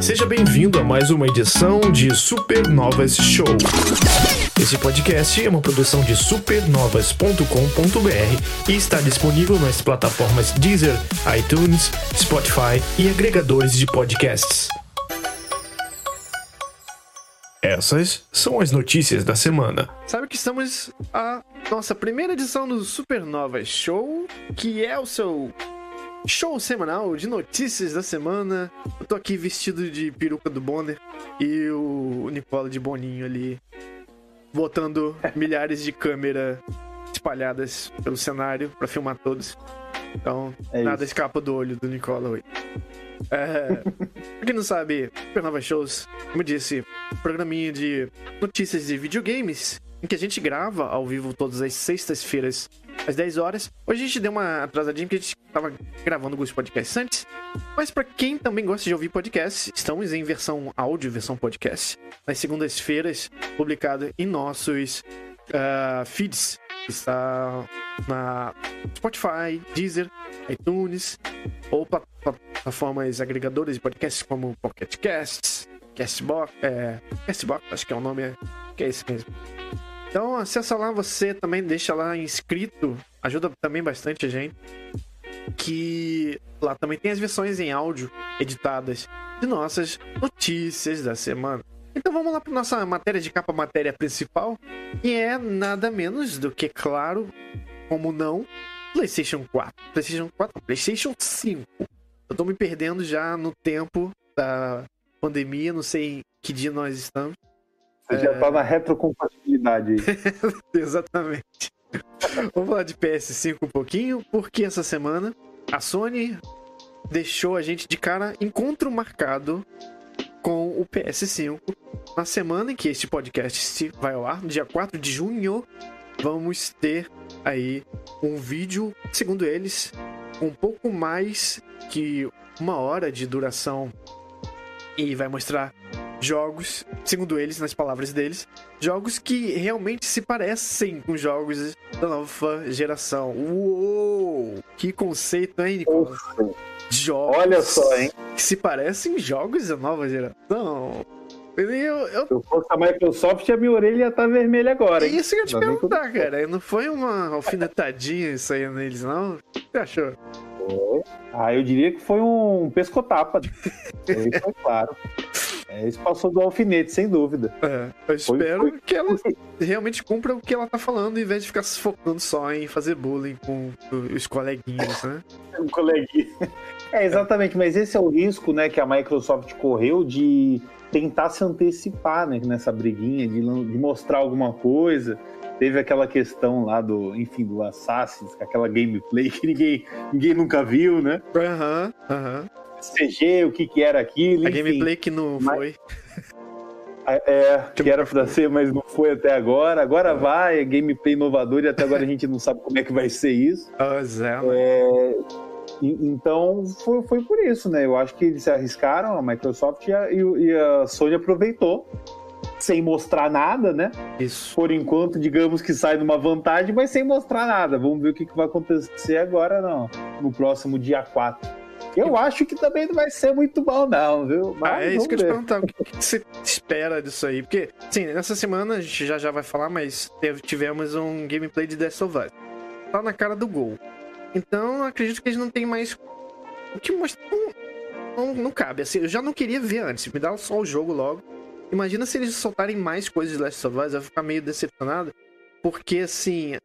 Seja bem-vindo a mais uma edição de Supernovas Show. Esse podcast é uma produção de supernovas.com.br e está disponível nas plataformas Deezer, iTunes, Spotify e agregadores de podcasts. Essas são as notícias da semana. Sabe que estamos a nossa primeira edição do Supernovas Show, que é o seu show semanal de notícias da semana. Eu tô aqui vestido de peruca do Bonner e o Nicola de Boninho ali botando milhares de câmeras espalhadas pelo cenário para filmar todos. Então, é nada escapa do olho do Nicola hoje. É, pra quem não sabe, Supernova Shows, como eu disse, programinha de notícias de videogames em que a gente grava ao vivo todas as sextas-feiras às 10 horas. Hoje a gente deu uma atrasadinha porque a gente tava gravando alguns podcasts antes. Mas para quem também gosta de ouvir podcasts, estamos em versão áudio, versão podcast, nas segundas-feiras, publicado em nossos uh, feeds. Está na Spotify, Deezer, iTunes ou plataformas agregadoras de podcasts como Pocket Casts, Castbox, é, Castbox, acho que é o nome, que é esse mesmo. Então acessa lá você também, deixa lá inscrito, ajuda também bastante a gente. Que lá também tem as versões em áudio editadas de nossas notícias da semana. Então vamos lá para nossa matéria de capa, matéria principal, e é nada menos do que, claro, como não, PlayStation 4. PlayStation 4, PlayStation 5. Eu tô me perdendo já no tempo da pandemia, não sei que dia nós estamos. Você é... já tá na retrocompatibilidade aí. Exatamente. Vamos falar de PS5 um pouquinho, porque essa semana a Sony deixou a gente de cara encontro marcado com o PS5. Na semana em que este podcast vai ao ar, no dia 4 de junho, vamos ter aí um vídeo, segundo eles, um pouco mais que uma hora de duração e vai mostrar jogos, segundo eles, nas palavras deles, jogos que realmente se parecem com jogos da nova geração. Uou! Que conceito, hein, Nicolas? Jogos Olha só, hein? Que se parecem jogos da nova geração. Eu, eu... Se eu fosse a Microsoft, a minha orelha ia estar tá vermelha agora. É isso que eu ia te perguntar, cara. Não foi uma alfinetadinha isso aí neles, não? O que você achou? Ah, eu diria que foi um pescotapa. Isso foi claro. É, isso passou do alfinete, sem dúvida. É, eu espero foi, foi... que ela realmente cumpra o que ela tá falando, em vez de ficar se focando só em fazer bullying com os coleguinhas, né? um coleguinha. É, exatamente, mas esse é o risco, né, que a Microsoft correu de tentar se antecipar né, nessa briguinha, de, de mostrar alguma coisa. Teve aquela questão lá do, enfim, do Assassin's, aquela gameplay que ninguém, ninguém nunca viu, né? Aham, uhum, aham. Uhum. CG, o que que era aquilo, A enfim. gameplay que não mas... foi. É, que era pra ser, mas não foi até agora. Agora vai, é gameplay inovador e até agora a gente não sabe como é que vai ser isso. Pois é. é então foi, foi por isso, né? Eu acho que eles se arriscaram, a Microsoft e a, e a Sony aproveitou sem mostrar nada, né? Isso. Por enquanto, digamos que sai numa vantagem, mas sem mostrar nada. Vamos ver o que, que vai acontecer agora não, no próximo dia 4. Eu acho que também não vai ser muito bom, não, viu? Mas ah, é isso que eu te perguntar. O que, que você espera disso aí? Porque, sim, nessa semana a gente já já vai falar, mas tivemos um gameplay de Death of Us. Tá na cara do gol. Então, acredito que eles não têm mais o que mostrar. Não, não, não, cabe. Assim, eu já não queria ver antes. Me dá só o jogo logo. Imagina se eles soltarem mais coisas de Last of Us, eu vou ficar meio decepcionado. Porque, assim,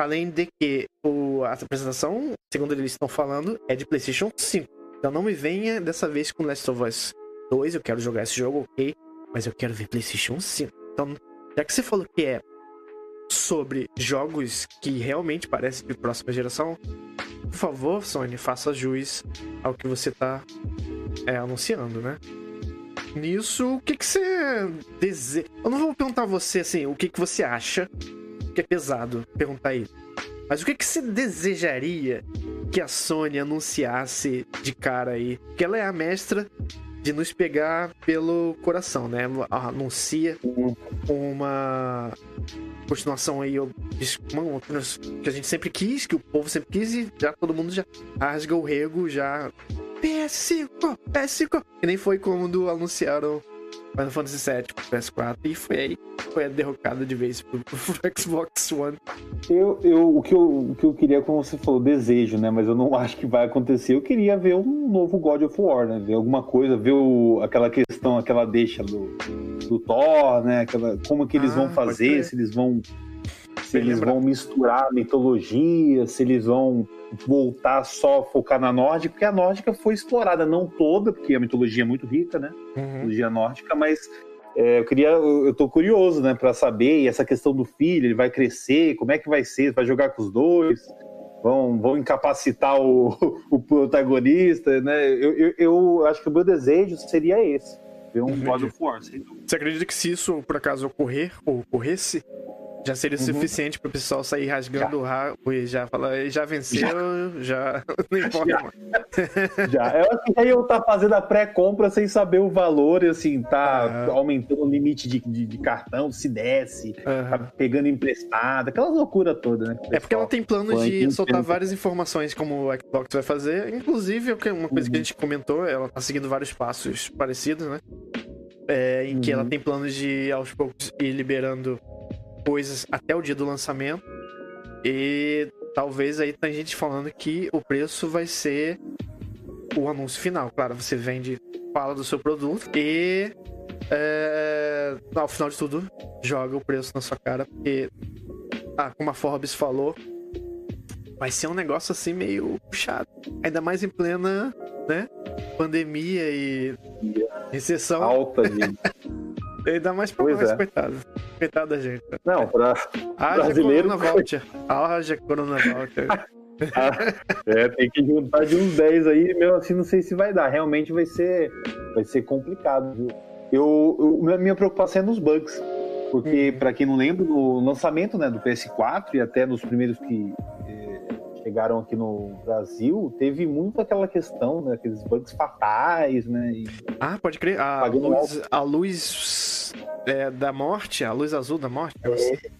Além de que o, a apresentação, segundo eles estão falando, é de PlayStation 5. Então não me venha dessa vez com Last of Us 2. Eu quero jogar esse jogo, ok. Mas eu quero ver PlayStation 5. Então, já que você falou que é sobre jogos que realmente parecem de próxima geração, por favor, Sony, faça jus ao que você está é, anunciando, né? Nisso, o que, que você deseja? Eu não vou perguntar a você assim, o que, que você acha que é pesado perguntar isso. Mas o que, que você desejaria que a Sony anunciasse de cara aí? Porque ela é a mestra de nos pegar pelo coração, né? Anuncia uma continuação aí que a gente sempre quis, que o povo sempre quis e já todo mundo já rasga o rego, já PS5, PS5. E nem foi quando anunciaram Final Fantasy VII pro PS4 e foi aí foi a derrocada de vez pro, pro Xbox One. Eu, eu, o, que eu, o que eu queria, como você falou, desejo, né? Mas eu não acho que vai acontecer. Eu queria ver um novo God of War, né? Ver alguma coisa, ver o, aquela questão, aquela deixa do, do Thor, né? Aquela, como que eles ah, vão fazer, se eles vão se eles vão misturar mitologia, se eles vão voltar só focar na nórdica, porque a nórdica foi explorada, não toda, porque a mitologia é muito rica, né? Uhum. Mitologia nórdica, mas é, eu queria, eu tô curioso, né, para saber e essa questão do filho, ele vai crescer, como é que vai ser, vai jogar com os dois, vão, vão incapacitar o, o protagonista, né? Eu, eu, eu, acho que o meu desejo seria esse, ver um God of War. Você acredita que se isso por acaso ocorrer ou ocorresse, já seria uhum. suficiente para o pessoal sair rasgando o rabo e já falar, já venceu, já. já não importa já. já. Eu acho que aí eu tá fazendo a pré-compra sem saber o valor e assim, tá uhum. aumentando o limite de, de, de, cartão, se desce, uhum. tá pegando emprestado, aquela loucura toda, né? É porque ela tem planos de soltar várias informações como o Xbox vai fazer. Inclusive, uma coisa que a uhum. gente comentou, ela tá seguindo vários passos parecidos, né? É, em que ela uhum. tem planos de aos poucos ir liberando coisas até o dia do lançamento. E talvez aí tem gente falando que o preço vai ser o anúncio final. Claro, você vende, fala do seu produto e é, ao final de tudo joga o preço na sua cara, porque ah, como a Forbes falou, vai ser um negócio assim meio puxado. Ainda mais em plena, né, pandemia e recessão. Alta, gente. Ainda mais pra nós, é. coitado. Coitado da gente. Não, pra Haja brasileiro... Corona Voucher. Haja Corona Voucher. ah, é, tem que juntar de uns 10 aí, mesmo assim não sei se vai dar. Realmente vai ser, vai ser complicado, viu? Eu, eu minha preocupação é nos bugs. Porque, hum. para quem não lembra, no lançamento né, do PS4 e até nos primeiros que chegaram aqui no Brasil, teve muito aquela questão, né? Aqueles bugs fatais, né? E... Ah, pode crer. A luz, a luz é, da morte, a luz azul da morte. É.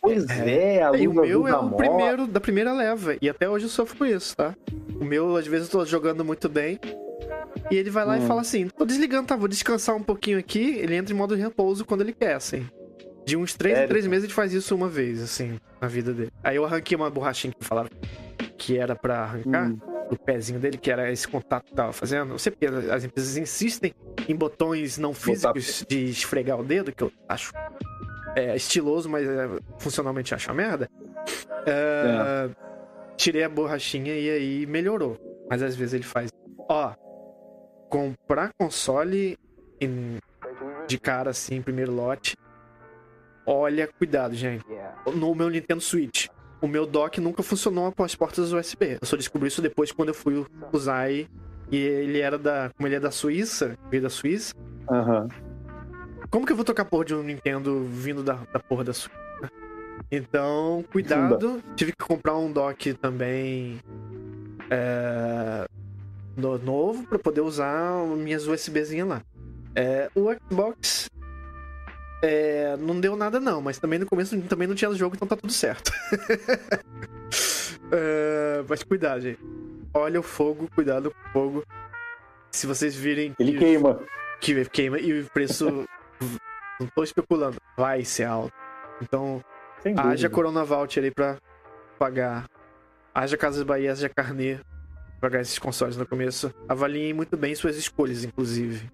Pois é, é a luz e o meu é o morte. primeiro da primeira leva. E até hoje eu sofro com isso, tá? O meu, às vezes, eu tô jogando muito bem. E ele vai lá hum. e fala assim: tô desligando, tá? Vou descansar um pouquinho aqui. Ele entra em modo de repouso quando ele quer, assim. De uns 3 em 3 meses ele faz isso uma vez, assim, na vida dele. Aí eu arranquei uma borrachinha que falaram que era para arrancar hum. Do pezinho dele, que era esse contato que tava fazendo. Não sei porque as empresas insistem em botões não físicos Botar... de esfregar o dedo, que eu acho é, estiloso, mas é, funcionalmente acho uma merda. É. Tirei a borrachinha e aí melhorou. Mas às vezes ele faz. Ó, comprar console em, de cara assim, primeiro lote. Olha, cuidado, gente. No meu Nintendo Switch o meu dock nunca funcionou após portas USB. Eu só descobri isso depois quando eu fui usar e, e ele era da. Como ele é da Suíça, veio da Suíça. Uhum. Como que eu vou tocar porra de um Nintendo vindo da, da porra da Suíça? Então, cuidado. Tive que comprar um dock também. É, novo para poder usar minhas USBzinhas lá. É, o Xbox é, não deu nada não, mas também no começo também não tinha jogo, então tá tudo certo. é, mas cuidado, gente. Olha o fogo, cuidado com o fogo. Se vocês virem. Ele que, queima. Que queima e o preço. não tô especulando, vai ser alto. Então, haja Corona Voucher aí pra pagar. Haja Casas Bahia, haja Carnê pagar esses consoles no começo. Avaliem muito bem suas escolhas, inclusive.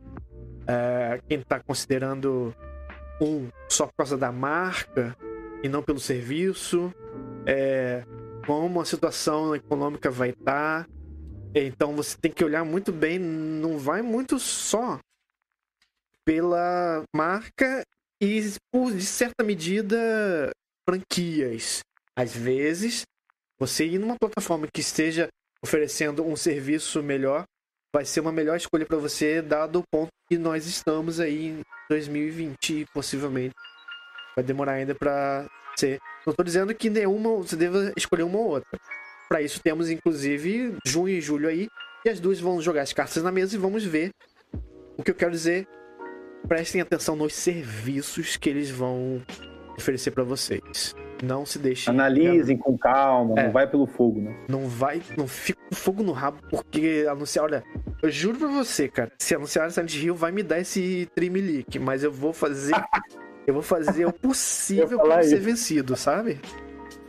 É, quem tá considerando um só por causa da marca e não pelo serviço, é, como a situação econômica vai estar. Tá. Então você tem que olhar muito bem, não vai muito só pela marca e, por de certa medida, franquias. Às vezes, você ir numa plataforma que esteja oferecendo um serviço melhor vai ser uma melhor escolha para você, dado o ponto que nós estamos aí em 2020, possivelmente. Vai demorar ainda para ser. Não estou dizendo que nenhuma você deva escolher uma ou outra. Para isso temos inclusive junho e julho aí, e as duas vão jogar as cartas na mesa e vamos ver. O que eu quero dizer, prestem atenção nos serviços que eles vão oferecer para vocês. Não se deixe. Analisem com calma, é. não vai pelo fogo, né? Não vai, não fica com fogo no rabo, porque anunciar, olha, eu juro pra você, cara, se anunciar Silent Hill vai me dar esse Trimilique, mas eu vou fazer. eu vou fazer o possível pra ser vencido, sabe?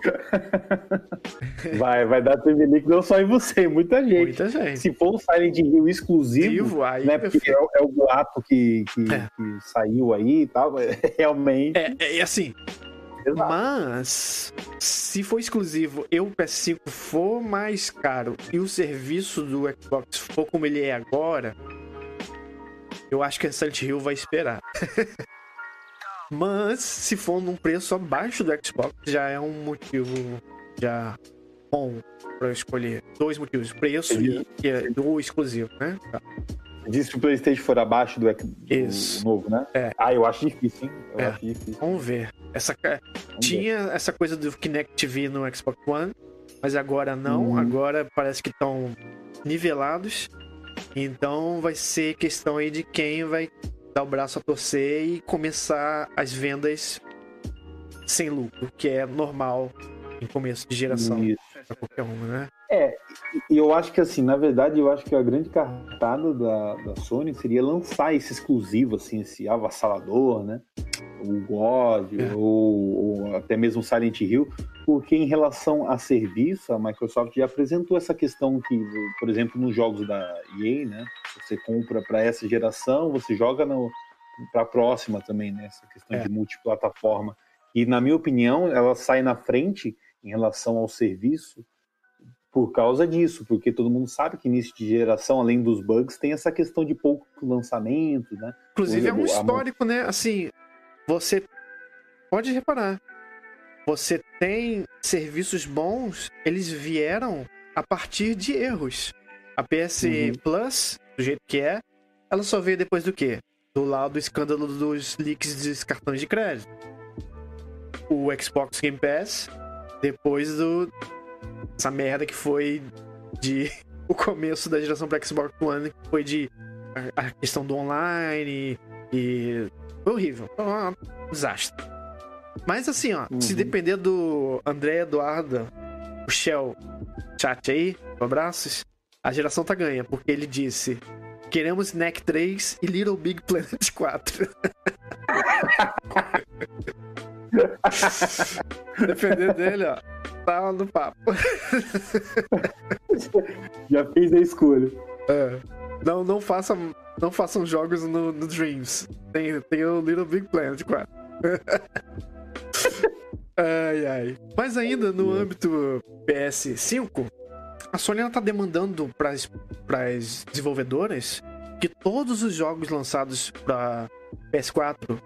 vai, vai dar Trimilique não só em você, muita gente. Muita gente. Se for um Silent Hill exclusivo, aí né, porque é, é, o boato que, que, é. que, saiu aí e tal, realmente. É, é assim, Exato. Mas, se for exclusivo e o PS5 for mais caro e o serviço do Xbox for como ele é agora, eu acho que a Silent Hill vai esperar. Mas, se for num preço abaixo do Xbox, já é um motivo já bom para escolher. Dois motivos: preço e, e do exclusivo, né? Tá. Diz que o PlayStation for abaixo do, do novo, né? É. Ah, eu acho difícil, hein? Eu é. acho difícil. Vamos ver. Essa, Vamos tinha ver. essa coisa do Kinect TV no Xbox One, mas agora não. Hum. Agora parece que estão nivelados. Então vai ser questão aí de quem vai dar o braço a torcer e começar as vendas sem lucro, que é normal em começo de geração. Isso para qualquer uma, né? É, e eu acho que assim, na verdade, eu acho que a grande cartada da, da Sony seria lançar esse exclusivo, assim, esse avassalador, né? O God, é. ou, ou, até mesmo Silent Hill, porque em relação a serviço, a Microsoft já apresentou essa questão que, por exemplo, nos jogos da EA, né? Você compra para essa geração, você joga para a próxima também, né? Essa questão é. de multiplataforma. E, na minha opinião, ela sai na frente em relação ao serviço por causa disso, porque todo mundo sabe que início de geração, além dos bugs, tem essa questão de pouco lançamento, né? Inclusive é um histórico, né? Assim, você pode reparar, você tem serviços bons, eles vieram a partir de erros. A PS uhum. Plus, do jeito que é, ela só veio depois do quê? Do lado do escândalo dos leaks dos cartões de crédito. O Xbox Game Pass depois do. Essa merda que foi de. O começo da geração para Xbox One, que foi de. A, a questão do online e. Foi horrível. Foi um desastre. Mas assim, ó, uhum. se depender do André Eduardo, o Shell chat aí, abraços, a geração tá ganha, porque ele disse: queremos NEC 3 e Little Big Planet 4. Depender dele, ó. Tá no papo. Já fiz a escolha. É. Não, não, façam, não façam jogos no, no Dreams. Tem, tem o Little Big Planet 4. ai, ai. Mas ainda no âmbito PS5, a Sony está demandando para as desenvolvedoras que todos os jogos lançados para PS4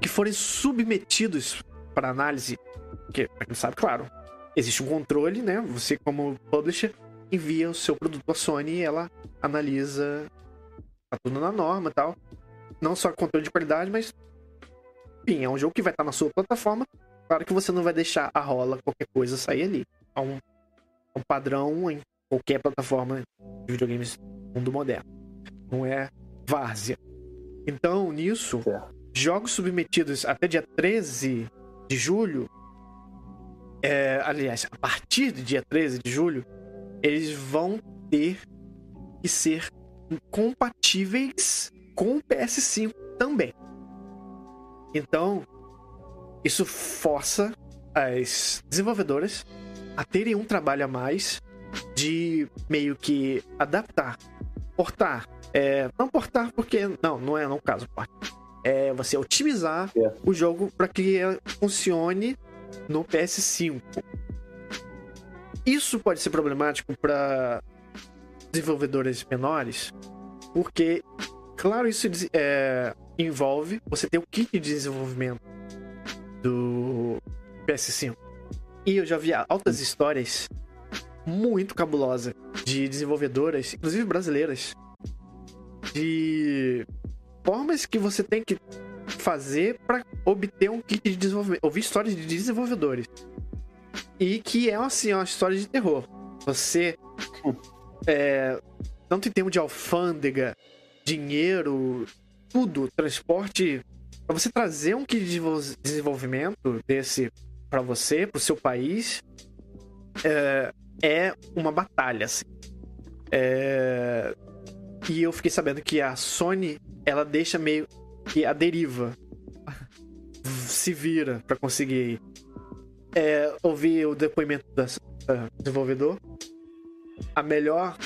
que forem submetidos para análise, porque, pra quem sabe, claro, existe um controle, né? Você, como publisher, envia o seu produto à Sony e ela analisa tá tudo na norma e tal. Não só controle de qualidade, mas enfim, é um jogo que vai estar na sua plataforma. Claro que você não vai deixar a rola qualquer coisa sair ali. É um, é um padrão em qualquer plataforma de videogames mundo moderno. Não é várzea. Então, nisso, jogos submetidos até dia 13 de julho, é, aliás, a partir do dia 13 de julho, eles vão ter que ser compatíveis com o PS5 também. Então, isso força as desenvolvedoras a terem um trabalho a mais de meio que adaptar, portar. É, não portar porque. Não, não é no caso, portar é você otimizar é. o jogo para que funcione no PS5. Isso pode ser problemático para desenvolvedores menores, porque, claro, isso é, envolve você ter o kit de desenvolvimento do PS5. E eu já vi altas histórias muito cabulosas de desenvolvedoras, inclusive brasileiras, de formas que você tem que fazer para obter um kit de desenvolvimento. Ouvir histórias de desenvolvedores. E que é assim, uma história de terror. Você. É, tanto em termos de alfândega, dinheiro, tudo, transporte. Pra você trazer um kit de desenvolvimento desse para você, pro seu país, é, é uma batalha, assim. É... E eu fiquei sabendo que a Sony, ela deixa meio que a deriva. Se vira para conseguir é, ouvir o depoimento do desenvolvedor. A melhor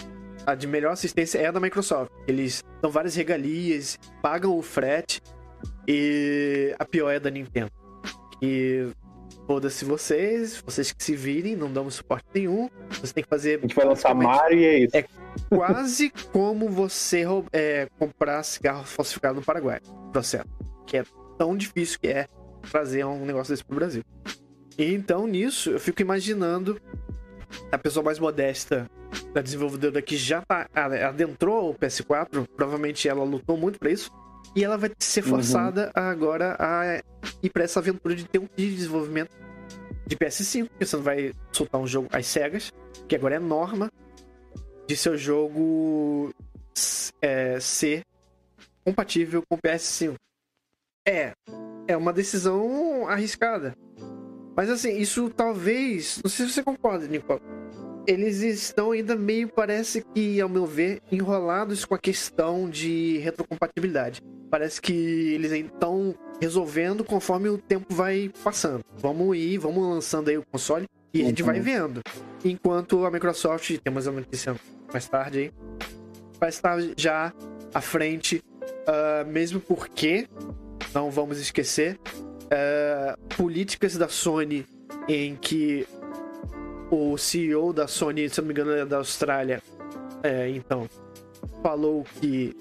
a de melhor assistência é a da Microsoft. Eles dão várias regalias, pagam o frete e a pior é a da Nintendo. E foda-se vocês, vocês que se virem, não damos suporte nenhum. Você tem que fazer. A gente vai lançar Mario e é isso. É quase como você é, comprar cigarro falsificado no Paraguai. Processo. Que é tão difícil que é trazer um negócio desse pro Brasil. E então, nisso, eu fico imaginando a pessoa mais modesta da desenvolvedora que já tá, adentrou o PS4, provavelmente ela lutou muito para isso, e ela vai ser uhum. forçada uhum. agora a ir para essa aventura de ter um de desenvolvimento de PS5, porque você não vai soltar um jogo às cegas, que agora é norma de seu jogo é, ser compatível com o PS5. É, é uma decisão arriscada. Mas assim, isso talvez. Não sei se você concorda, Nico. Eles estão ainda meio, parece que, ao meu ver, enrolados com a questão de retrocompatibilidade. Parece que eles estão resolvendo conforme o tempo vai passando. Vamos ir, vamos lançando aí o console e a gente vai uhum. vendo. Enquanto a Microsoft, temos a notícia mais tarde aí, vai estar já à frente, uh, mesmo porque, não vamos esquecer, uh, políticas da Sony em que o CEO da Sony, se não me engano, é da Austrália, é, então, falou que,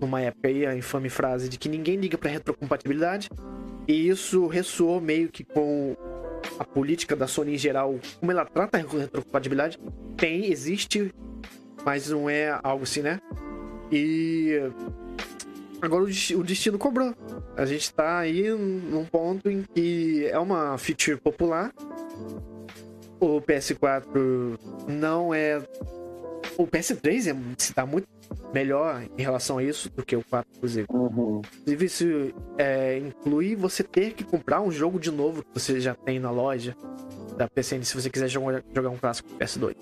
numa época aí, a infame frase de que ninguém liga para retrocompatibilidade, e isso ressoou meio que com a política da Sony em geral, como ela trata a retrocompatibilidade, tem, existe, mas não é algo assim, né? E agora o destino cobrou. A gente tá aí num ponto em que é uma feature popular. O PS4 não é. O PS3 é, se tá muito melhor em relação a isso do que o 4, inclusive. Uhum. Inclusive, isso é, inclui você ter que comprar um jogo de novo que você já tem na loja da PCN se você quiser jogar, jogar um clássico PS2.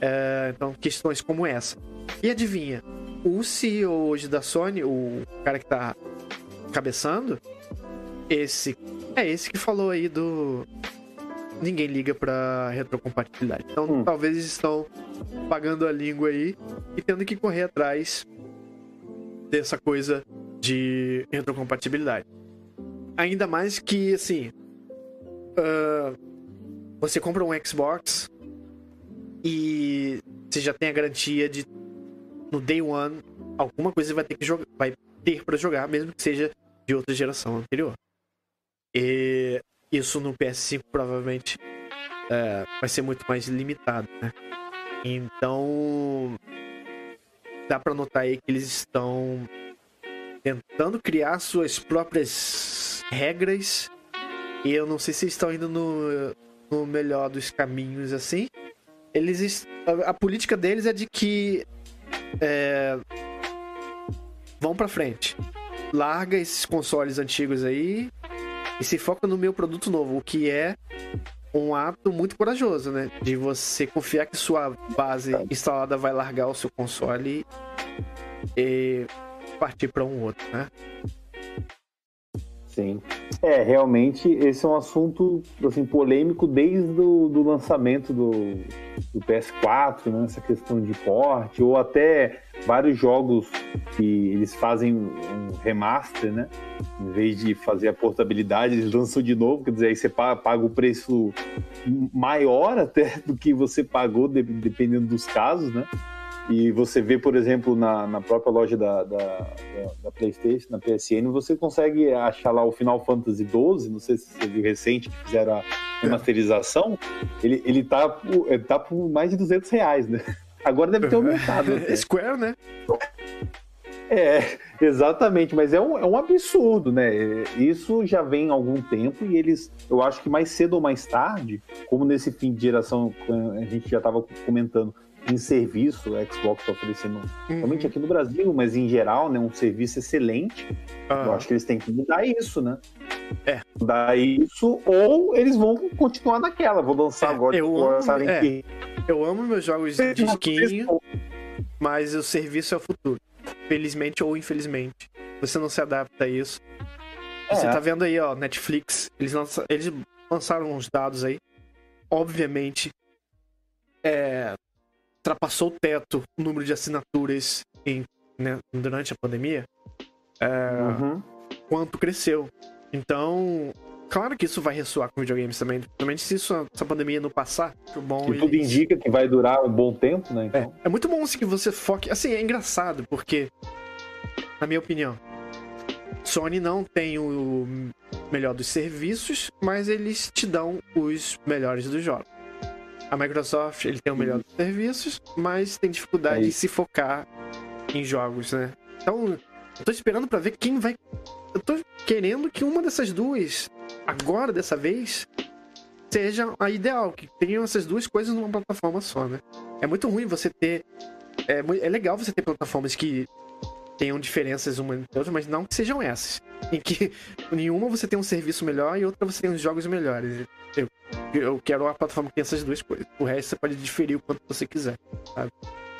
É, então, questões como essa. E adivinha, o CEO hoje da Sony, o cara que tá cabeçando, esse é esse que falou aí do ninguém liga para retrocompatibilidade. Então, hum. talvez eles estão pagando a língua aí e tendo que correr atrás dessa coisa de retrocompatibilidade. Ainda mais que, assim, uh, você compra um Xbox e você já tem a garantia de no day one alguma coisa vai ter que jogar, vai ter para jogar, mesmo que seja de outra geração anterior. E isso no PS5 provavelmente é, vai ser muito mais limitado, né? Então dá para notar aí que eles estão tentando criar suas próprias regras e eu não sei se estão indo no, no melhor dos caminhos assim. Eles a, a política deles é de que é, vão para frente. Larga esses consoles antigos aí e se foca no meu produto novo, o que é um ato muito corajoso, né? De você confiar que sua base instalada vai largar o seu console e partir para um outro, né? Sim. É, realmente esse é um assunto assim, polêmico desde o do lançamento do, do PS4, né? essa questão de porte, ou até vários jogos que eles fazem um remaster, né? Em vez de fazer a portabilidade, eles lançam de novo, quer dizer, aí você paga o preço maior até do que você pagou, dependendo dos casos, né? E você vê, por exemplo, na, na própria loja da, da, da, da, PlayStation, na PSN, você consegue achar lá o Final Fantasy XII, não sei se você viu recente, que fizeram a remasterização, ele, ele tá, por, ele tá por mais de 200 reais, né? Agora deve ter aumentado. Né? Square, né? É, exatamente, mas é um, é um absurdo, né? Isso já vem há algum tempo e eles, eu acho que mais cedo ou mais tarde, como nesse fim de geração, a gente já estava comentando, em serviço, o Xbox está oferecendo, uhum. aqui no Brasil, mas em geral, né, um serviço excelente. Uhum. Eu acho que eles têm que mudar isso, né? É. Dá isso, ou eles vão continuar naquela. Vou lançar é, agora. Eu amo, é, eu amo meus jogos de skin, mas o serviço é o futuro. Felizmente ou infelizmente. Você não se adapta a isso. Você é. tá vendo aí, ó, Netflix, eles, lança, eles lançaram uns dados aí. Obviamente, é, ultrapassou o teto o número de assinaturas em, né, durante a pandemia. É, uhum. Quanto cresceu. Então, claro que isso vai ressoar com videogames também. Principalmente se isso, essa pandemia não passar. Bom, e tudo indica que vai durar um bom tempo, né? Então. É, é muito bom assim, que você foque. Assim, é engraçado, porque, na minha opinião, Sony não tem o melhor dos serviços, mas eles te dão os melhores dos jogos. A Microsoft ele tem o melhor dos serviços, mas tem dificuldade é em se focar em jogos, né? Então, eu tô esperando para ver quem vai. Eu tô querendo que uma dessas duas, agora dessa vez, seja a ideal, que tenham essas duas coisas numa plataforma só, né? É muito ruim você ter. É, é legal você ter plataformas que tenham diferenças uma entre outra, mas não que sejam essas. Em que nenhuma você tem um serviço melhor e outra você tem uns jogos melhores. Eu, eu quero uma plataforma que tem essas duas coisas. O resto você pode diferir o quanto você quiser, sabe?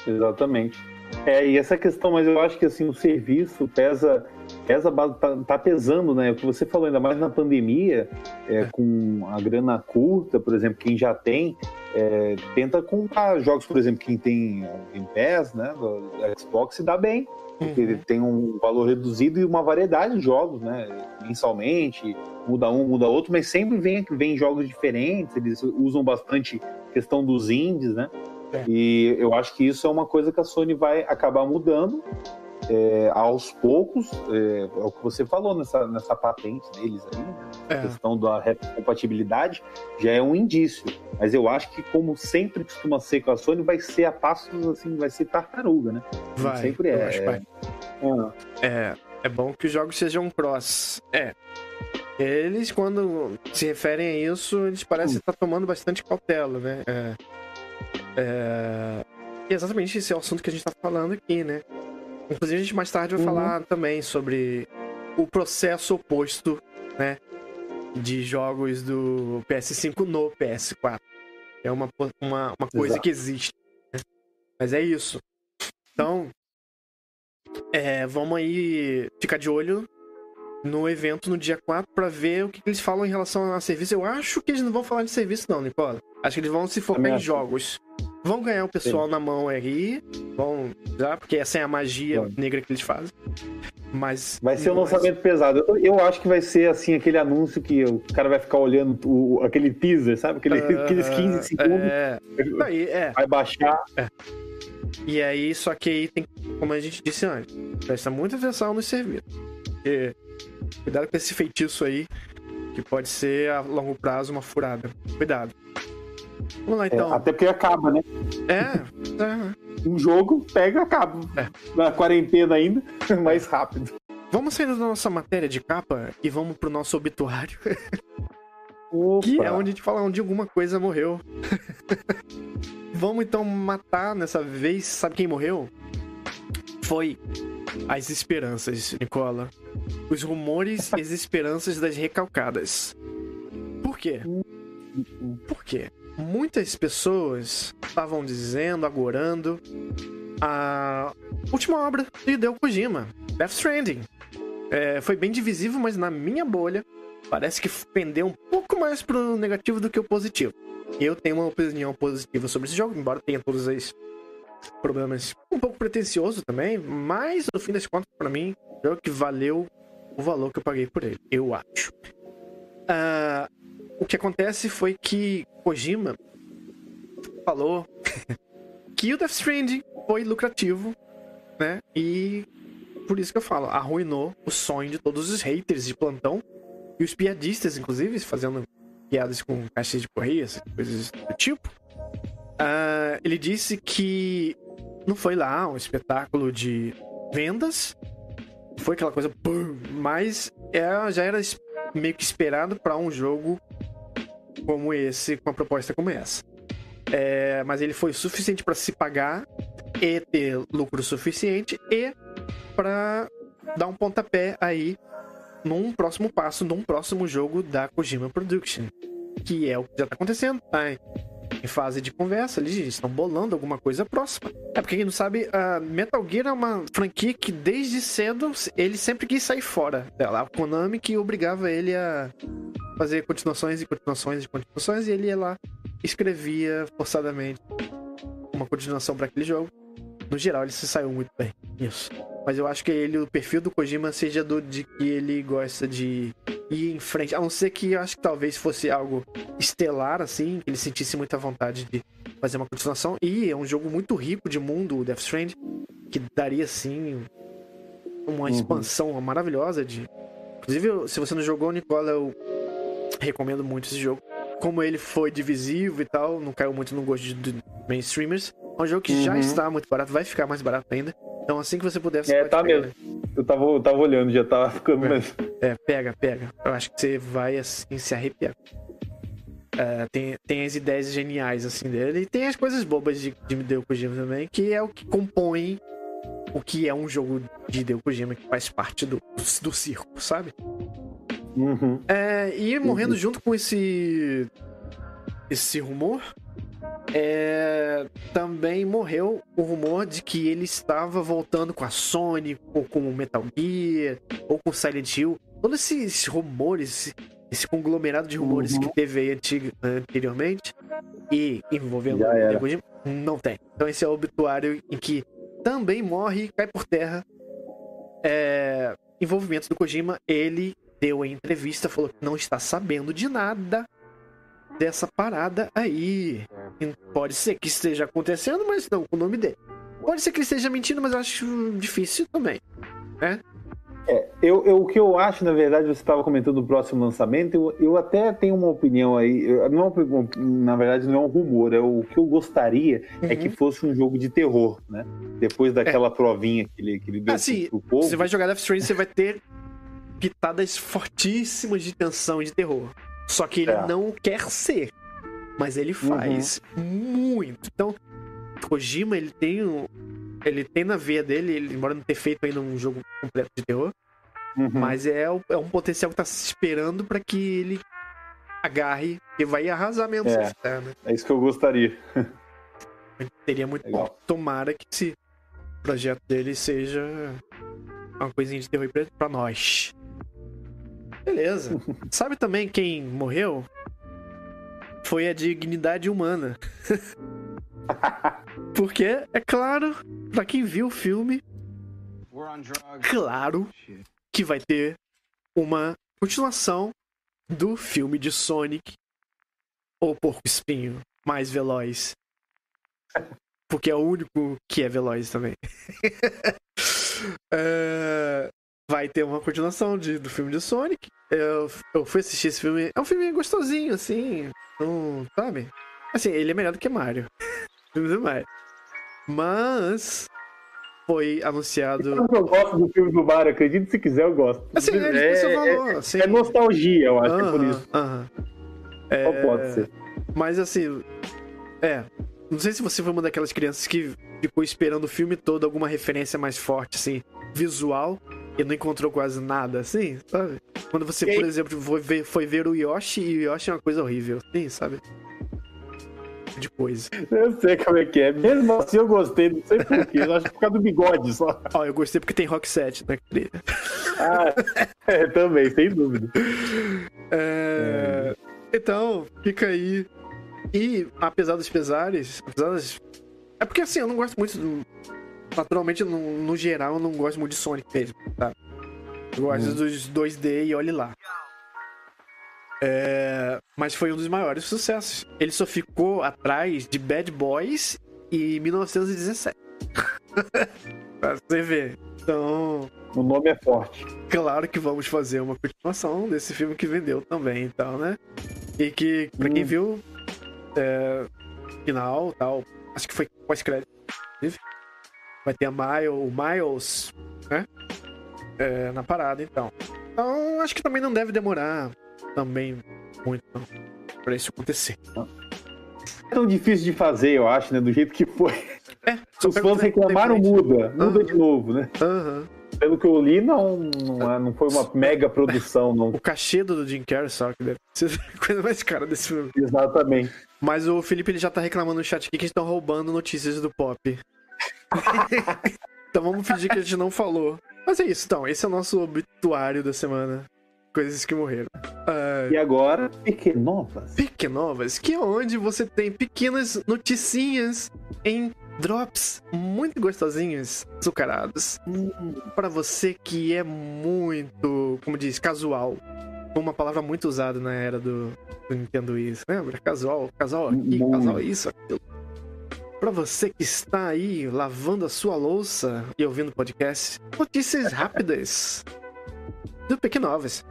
Exatamente. É, e essa questão, mas eu acho que assim, o serviço pesa, pesa tá, tá pesando, né? O que você falou, ainda mais na pandemia, é, é. com a grana curta, por exemplo, quem já tem, é, tenta comprar jogos, por exemplo, quem tem Game Pass, né? Do Xbox se dá bem. Porque ele uhum. tem um valor reduzido e uma variedade de jogos, né? Mensalmente, muda um, muda outro, mas sempre vem, vem jogos diferentes, eles usam bastante questão dos indies, né? É. E eu acho que isso é uma coisa que a Sony vai acabar mudando é, aos poucos. É, é, o que você falou nessa, nessa patente deles aí, né? a é. questão da compatibilidade já é um indício. Mas eu acho que, como sempre costuma ser com a Sony, vai ser a passos assim, vai ser tartaruga, né? Vai, sempre é. Acho, é, é, é bom que os jogos sejam cross. É. Eles, quando se referem a isso, eles parecem hum. estar tomando bastante cautela, né? É. É... E exatamente esse é o assunto que a gente tá falando aqui, né? Inclusive, a gente mais tarde vai uhum. falar também sobre o processo oposto, né? De jogos do PS5 no PS4. É uma, uma, uma coisa Exato. que existe. Né? Mas é isso. Então, é, vamos aí ficar de olho no evento no dia 4 para ver o que, que, eles falam em relação a serviço. Eu acho que eles não vão falar de serviço, não, Nicola. Acho que eles vão se focar em jogos. Vão ganhar o pessoal Sim. na mão aí, vão já, porque essa é a magia Sim. negra que eles fazem. Mas. Vai ser um lançamento pesado. Eu, eu, acho que vai ser assim aquele anúncio que o cara vai ficar olhando o, aquele teaser, sabe? Aquele, uh, aqueles 15 segundos. É... Aí, é. Vai baixar. É. E aí, só que aí tem, como a gente disse antes, presta muita atenção no serviço. Porque cuidado com esse feitiço aí, que pode ser a longo prazo uma furada. Cuidado. Vamos lá então. É, até porque acaba, né? É. é. Um jogo pega acaba. É. Na quarentena ainda, mais rápido. Vamos sair da nossa matéria de capa e vamos pro nosso obituário. Opa. Que é onde a gente fala onde alguma coisa morreu. vamos então matar nessa vez. Sabe quem morreu? Foi as esperanças, Nicola. Os rumores e as esperanças das recalcadas. Por quê? Por quê? Muitas pessoas estavam dizendo, agorando a última obra de Hideo Kojima, Death Stranding. É, foi bem divisível, mas na minha bolha parece que pendeu um pouco mais pro negativo do que o positivo. Eu tenho uma opinião positiva sobre esse jogo, embora tenha todos os problemas um pouco pretencioso também, mas no fim das contas, para mim, é o que valeu o valor que eu paguei por ele, eu acho. Uh, o que acontece foi que Kojima falou que o Death Stranding foi lucrativo, né? E por isso que eu falo, arruinou o sonho de todos os haters de plantão e os piadistas, inclusive, fazendo piadas com caixas de correios, coisas do tipo. Uh, ele disse que não foi lá um espetáculo de vendas, foi aquela coisa, mas é, já era meio que esperado para um jogo como esse, com uma proposta como essa. É, mas ele foi suficiente para se pagar e ter lucro suficiente e para dar um pontapé aí num próximo passo, num próximo jogo da Kojima Production. Que é o que já tá acontecendo, tá? Em fase de conversa, eles estão bolando alguma coisa próxima. É porque quem não sabe, Metal Gear é uma franquia que desde cedo ele sempre quis sair fora dela. A Konami que obrigava ele a fazer continuações e continuações e continuações, e ele ia lá escrevia forçadamente uma continuação para aquele jogo. No geral, ele se saiu muito bem nisso. Mas eu acho que ele, o perfil do Kojima seja do de que ele gosta de ir em frente. A não ser que eu acho que talvez fosse algo estelar, assim, que ele sentisse muita vontade de fazer uma continuação. E é um jogo muito rico de mundo, o Death Strand, que daria, assim, uma uhum. expansão maravilhosa de. Inclusive, se você não jogou, Nicola, eu recomendo muito esse jogo. Como ele foi divisivo e tal, não caiu muito no gosto de, de mainstreamers. É um jogo que uhum. já está muito barato, vai ficar mais barato ainda. Então assim que você puder, você É, tá pegar, mesmo. Né? Eu tava, eu tava olhando, já tava ficando é. mesmo. É, pega, pega. Eu acho que você vai assim se arrepiar. É, tem, tem as ideias geniais assim dele e tem as coisas bobas de, de Hideo Kojima também, que é o que compõe o que é um jogo de Hideo Kojima que faz parte do, do circo, sabe? Uhum. É, e morrendo uhum. junto com esse esse rumor, é, também morreu o rumor de que ele estava voltando com a Sony, ou com o Metal Gear, ou com Silent Hill. Todos esses rumores, esse, esse conglomerado de rumores uhum. que teve aí antig anteriormente, e envolvendo o não tem. Então esse é o obituário em que também morre, cai por terra. É, envolvimento do Kojima, ele deu a entrevista, falou que não está sabendo de nada dessa parada aí. É. Pode ser que esteja acontecendo, mas não com o nome dele. Pode ser que ele esteja mentindo, mas eu acho difícil também, né? É, eu, eu, o que eu acho, na verdade, você estava comentando o próximo lançamento, eu, eu até tenho uma opinião aí, não, na verdade não é um rumor, é o que eu gostaria uhum. é que uhum. fosse um jogo de terror, né? Depois daquela é. provinha que ele, que ele deu assim, pro povo. Você vai jogar Death Stranding, você vai ter pitadas fortíssimas de tensão e de terror. Só que ele é. não quer ser. Mas ele faz uhum. muito. Então, Kojima, ele tem um, ele tem na veia dele, ele, embora não ter feito ainda um jogo completo de terror, uhum. mas é, é um potencial que tá se esperando para que ele agarre e vai arrasar mesmo. É, né? é isso que eu gostaria. Seria muito Legal. bom. Tomara que esse projeto dele seja uma coisinha de terror pra nós. Beleza. Sabe também quem morreu? Foi a dignidade humana. Porque, é claro, pra quem viu o filme, claro que vai ter uma continuação do filme de Sonic ou Porco Espinho mais veloz. Porque é o único que é veloz também. é, vai ter uma continuação de, do filme de Sonic. Eu, eu fui assistir esse filme. É um filme gostosinho, assim. Não, sabe? Assim, ele é melhor do que Mario. filme do Mario. Mas foi anunciado. Eu gosto do filme do Mario, acredito se quiser, eu gosto. Assim, é, é, valor, é, assim. é nostalgia, eu acho, uh -huh, é por isso. Uh -huh. é... pode ser. Mas assim, é. Não sei se você foi uma daquelas crianças que ficou esperando o filme todo alguma referência mais forte, assim, visual e não encontrou quase nada, assim, sabe? Quando você, por exemplo, foi ver, foi ver o Yoshi e o Yoshi é uma coisa horrível, assim, sabe? De coisa. Eu sei como é que é. Mesmo assim eu gostei, não sei porquê. Eu acho que por causa do bigode só. Ó, eu gostei porque tem Rock 7 na trilha. Ah, é, também, sem dúvida. É... É. Então, fica aí. E, apesar dos pesares, apesar das... É porque assim, eu não gosto muito do naturalmente, no, no, geral, eu não gosto muito de Sonic mesmo, tá? Eu gosto hum. dos 2D e olhe lá. É, mas foi um dos maiores sucessos. Ele só ficou atrás de Bad Boys e 1917. pra você ver. Então. O nome é forte. Claro que vamos fazer uma continuação desse filme que vendeu também, então, né? E que, pra hum. quem viu, é, final tal, acho que foi pós-crédito, inclusive vai ter a Miles, o Miles, né? É, na parada, então. Então, acho que também não deve demorar também muito não, pra isso acontecer. É tão difícil de fazer, eu acho, né? Do jeito que foi. É, Os fãs reclamaram, muda. Muda uhum. de novo, né? Uhum. pelo que eu li, não, não, é, não foi uma mega produção. Não. O cachê do Jim Carrey só que deve ser a coisa mais cara desse filme. Exatamente. Mas o Felipe ele já tá reclamando no chat aqui que estão roubando notícias do pop. então vamos fingir que a gente não falou. Mas é isso, então. Esse é o nosso obituário da semana. Coisas que morreram. Uh... E agora, Pequenovas. Pequenovas, que é onde você tem pequenas noticinhas em drops muito gostosinhos, açucarados. Hum, para você que é muito, como diz, casual. Uma palavra muito usada na era do, do Nintendo Wii. Lembra? Casual, casual aqui, hum. casual isso, aquilo. Para você que está aí lavando a sua louça e ouvindo podcast, notícias rápidas do Pequenovas.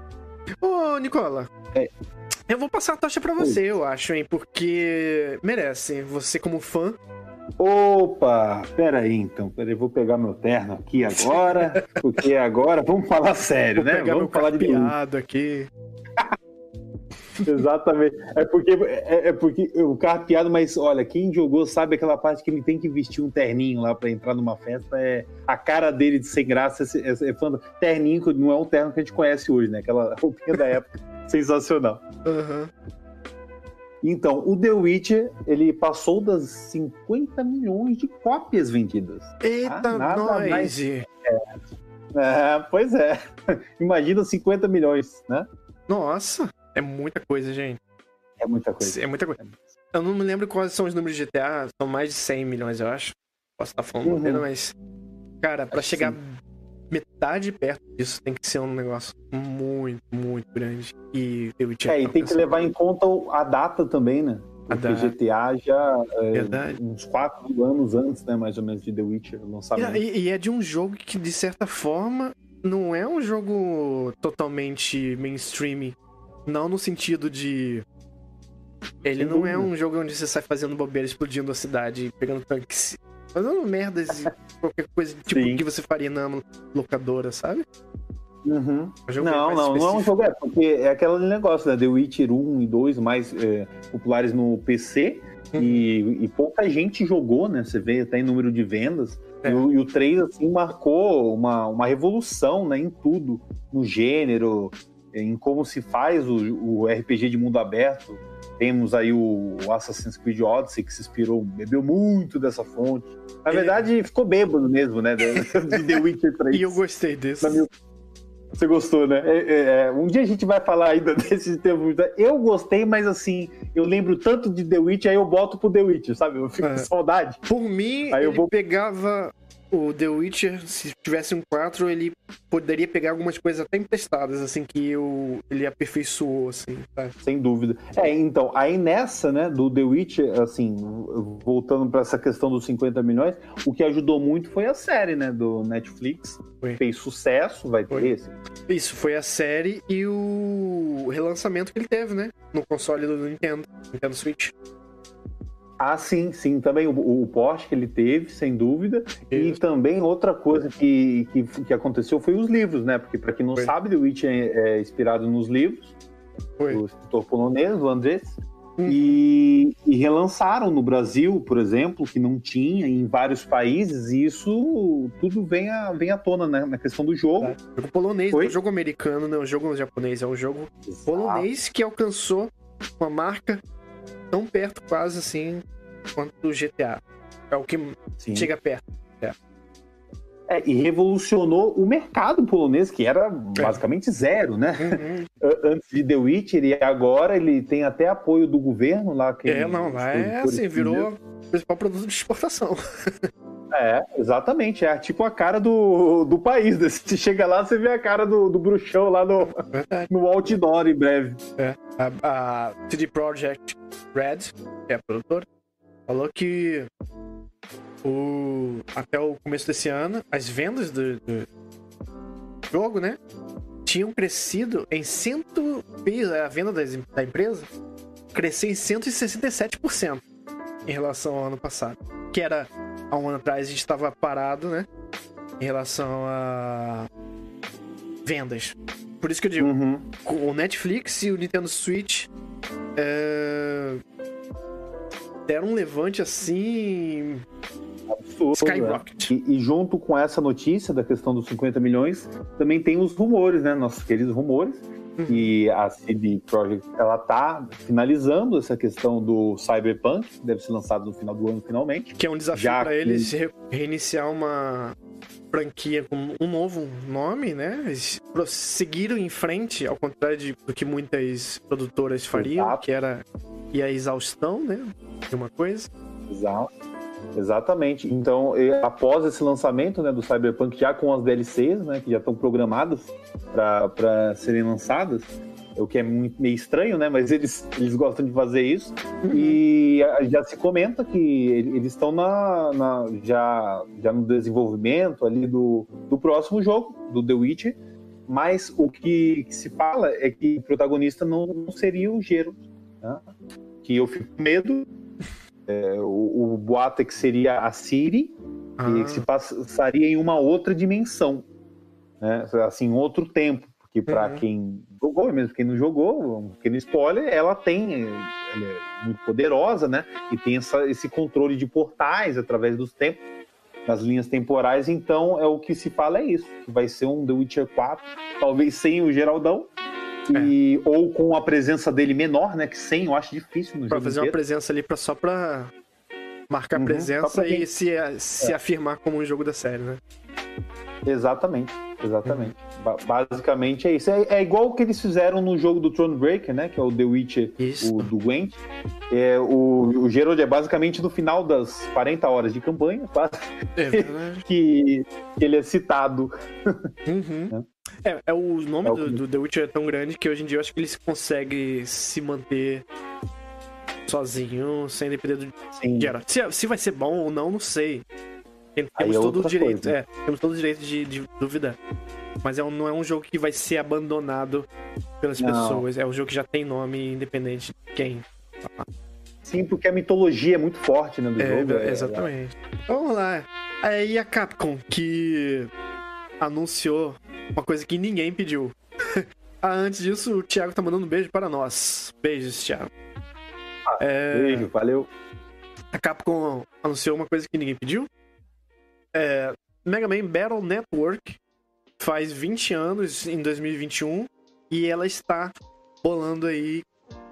Ô, Nicola. É. Eu vou passar a tocha para você, eu acho, hein? Porque merece. Você, como fã, Opa, pera aí então, pera aí, vou pegar meu terno aqui agora, porque agora vamos falar sério, vou né? Vamos falar de piado aqui. Exatamente. É porque, é, é, porque o carpeado, mas olha, quem jogou sabe aquela parte que ele tem que vestir um terninho lá para entrar numa festa. É a cara dele de sem graça. É, é, é terninho, não é um terno que a gente conhece hoje, né? Aquela roupinha da época. Sensacional. Uhum. Então, o The Witcher, ele passou das 50 milhões de cópias vendidas. Eita, ah, nada nós. mais. É. é, pois é. Imagina 50 milhões, né? Nossa, é muita coisa, gente. É muita coisa. É muita coisa. Eu não me lembro quais são os números de GTA, são mais de 100 milhões, eu acho. Posso estar falando uhum. mas. Cara, para chegar sim metade perto disso tem que ser um negócio muito, muito grande. E The Witcher É, e tem que levar em conta a data também, né? Porque GTA já é, uns quatro anos antes, né, mais ou menos, de The Witcher lançamento. E, e é de um jogo que, de certa forma, não é um jogo totalmente mainstream. Não no sentido de. Ele não é um jogo onde você sai fazendo bobeira, explodindo a cidade, pegando tanques fazendo merdas e qualquer coisa tipo Sim. que você faria na locadora, sabe? Uhum. Não, não, não é um jogo, é porque é aquele negócio, né? The Witcher 1 e 2 mais é, populares no PC uhum. e, e, pouca gente jogou, né? Você vê até em número de vendas. É. E, o, e, o 3, assim, marcou uma, uma revolução né, em tudo, no gênero, em como se faz o, o RPG de mundo aberto. Temos aí o Assassin's Creed Odyssey, que se inspirou, bebeu muito dessa fonte. Na verdade, ficou bêbado mesmo, né? De The Witcher 3. e eu gostei desse. Você gostou, né? É, é, é, um dia a gente vai falar ainda desse tempo. Eu gostei, mas assim, eu lembro tanto de The Witch, aí eu boto pro The Witch, sabe? Eu fico é. com saudade. Por mim, aí eu vou... pegava o The Witcher, se tivesse um 4, ele poderia pegar algumas coisas até emprestadas, assim, que eu, ele aperfeiçoou, assim, tá? Sem dúvida. É, então, aí nessa, né, do The Witcher, assim, voltando para essa questão dos 50 milhões, o que ajudou muito foi a série, né, do Netflix. Foi. Fez sucesso, vai foi. ter esse. Isso, foi a série e o relançamento que ele teve, né, no console do Nintendo, Nintendo Switch. Ah, sim, sim. Também o, o Porsche que ele teve, sem dúvida. E também outra coisa que, que, que, aconteceu foi os livros, né? Porque, para quem não foi. sabe, The Witch é, é, inspirado nos livros foi. do escritor polonês, do Andrés. Hum. E, e, relançaram no Brasil, por exemplo, que não tinha em vários países, e isso tudo vem, a, vem à tona né, na questão do jogo. É. Jogo polonês, não é um jogo americano, não é um jogo japonês, é um jogo Exato. polonês que alcançou uma marca tão perto quase assim quanto o GTA. É o que Sim. chega perto. É. É, e revolucionou o mercado polonês, que era é. basicamente zero, né? Uhum. Antes de The Witcher, e agora ele tem até apoio do governo lá. Que é, não, lá é assim, virou o principal produto de exportação. É, exatamente. É tipo a cara do, do país. Né? Você chega lá, você vê a cara do, do bruxão lá no, no outdoor em breve. É. A, a CD Projekt Red, que é a produtora, falou que o, até o começo desse ano, as vendas do, do jogo, né? Tinham crescido em cento. A venda das, da empresa cresceu em 167% em relação ao ano passado. Que era há um ano atrás a gente estava parado, né? Em relação a vendas. Por isso que eu digo, uhum. o Netflix e o Nintendo Switch é... deram um levante assim preçuoso. Né? Skyrocket. Né? E, e, junto com essa notícia da questão dos 50 milhões, também tem os rumores, né? Nossos queridos rumores. Uhum. E a CD Projekt ela tá finalizando essa questão do Cyberpunk, que deve ser lançado no final do ano finalmente. Que é um desafio para eles reiniciar uma franquia com um novo nome, né? Eles prosseguiram em frente, ao contrário de, do que muitas produtoras fariam, Exato. que era e a exaustão, né? De uma coisa. Exato. Exatamente. Então, após esse lançamento né, do Cyberpunk, já com as DLCs, né, que já estão programadas para serem lançadas, o que é muito, meio estranho, né? Mas eles, eles gostam de fazer isso. Uhum. E já se comenta que eles estão na, na, já, já no desenvolvimento ali do, do próximo jogo, do The Witcher. Mas o que, que se fala é que o protagonista não, não seria o Gero. Né? Que eu fico com medo. É, o, o boato é que seria a Siri, ah. e que se passaria em uma outra dimensão. Né? Assim, outro tempo. Porque para uhum. quem jogou, mesmo quem não jogou, um pequeno spoiler, ela tem, ela é muito poderosa, né? E tem essa, esse controle de portais através dos tempos, das linhas temporais. Então, é o que se fala é isso, que vai ser um The Witcher 4, talvez sem o Geraldão, e, é. ou com a presença dele menor, né? Que sem eu acho difícil no pra fazer inteiro. uma presença ali pra, só pra marcar uhum, presença pra e se, se é. afirmar como um jogo da série, né? Exatamente, exatamente. Uhum. Basicamente é isso. É, é, igual o que eles fizeram no jogo do Thronebreaker, né? Que é o The Witcher o, do Gwent. É, o, o Gerald é basicamente no final das 40 horas de campanha, é que, que ele é citado. Uhum. É, é, o nome é o do, do, The Witcher é tão grande que hoje em dia eu acho que ele consegue se manter sozinho, sem depender do Sim. Se, se vai ser bom ou não, não sei. Temos é todo o direito, é, temos todo o direito de, de duvidar. Mas é um, não é um jogo que vai ser abandonado pelas não. pessoas. É um jogo que já tem nome independente de quem. Sim, porque a mitologia é muito forte né, do é, jogo. É, exatamente. É, Vamos lá. Aí a Capcom, que anunciou uma coisa que ninguém pediu. ah, antes disso, o Thiago tá mandando um beijo para nós. Beijos, Thiago. Ah, é... Beijo, valeu. A Capcom anunciou uma coisa que ninguém pediu, é, Mega Man Battle Network faz 20 anos em 2021 e ela está bolando aí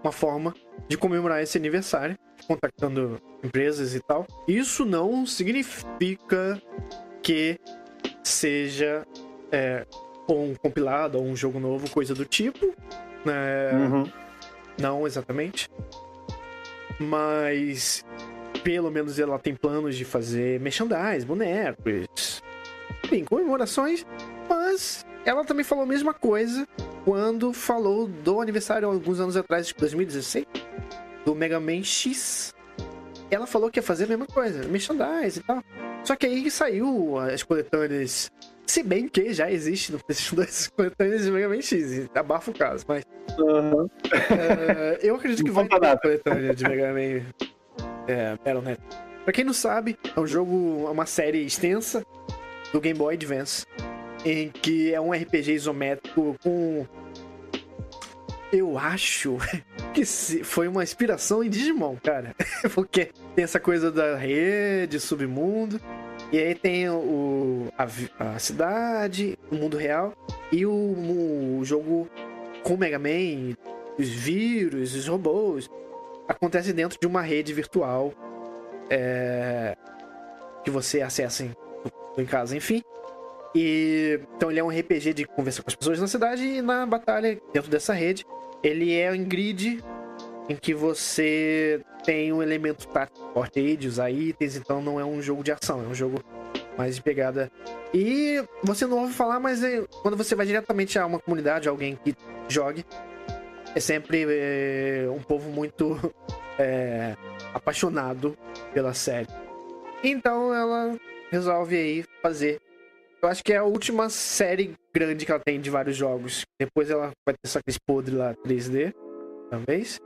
uma forma de comemorar esse aniversário, contactando empresas e tal. Isso não significa que seja é, um compilado ou um jogo novo, coisa do tipo. Né? Uhum. Não exatamente. Mas pelo menos ela tem planos de fazer merchandise, bonecos, enfim, comemorações, mas ela também falou a mesma coisa quando falou do aniversário alguns anos atrás, de 2016, do Mega Man X. Ela falou que ia fazer a mesma coisa, merchandise e tal. Só que aí saiu as coletâneas. Se bem que já existe no PlayStation 2 as coletâneas de Mega Man X, abafa o caso, mas. Uhum. Uh, eu acredito que vai ter coletânea de Mega Man é, Battle.net. Pra quem não sabe, é um jogo, é uma série extensa do Game Boy Advance, em que é um RPG isométrico com. Eu acho que foi uma inspiração em Digimon, cara. Porque tem essa coisa da rede, submundo, e aí tem o, a, a cidade, o mundo real, e o, o jogo com Mega Man, os vírus, os robôs acontece dentro de uma rede virtual é, que você acessa em, em casa, enfim. E então ele é um RPG de conversar com as pessoas na cidade e na batalha dentro dessa rede. Ele é um grid em que você tem um elemento tático forte aí de usar itens, então não é um jogo de ação, é um jogo mais de pegada. E você não ouve falar, mas é, quando você vai diretamente a uma comunidade, alguém que jogue, é sempre é, um povo muito é, apaixonado pela série. Então ela resolve aí fazer. Eu acho que é a última série grande que ela tem de vários jogos. Depois ela vai ter só aqueles podres lá 3D, talvez.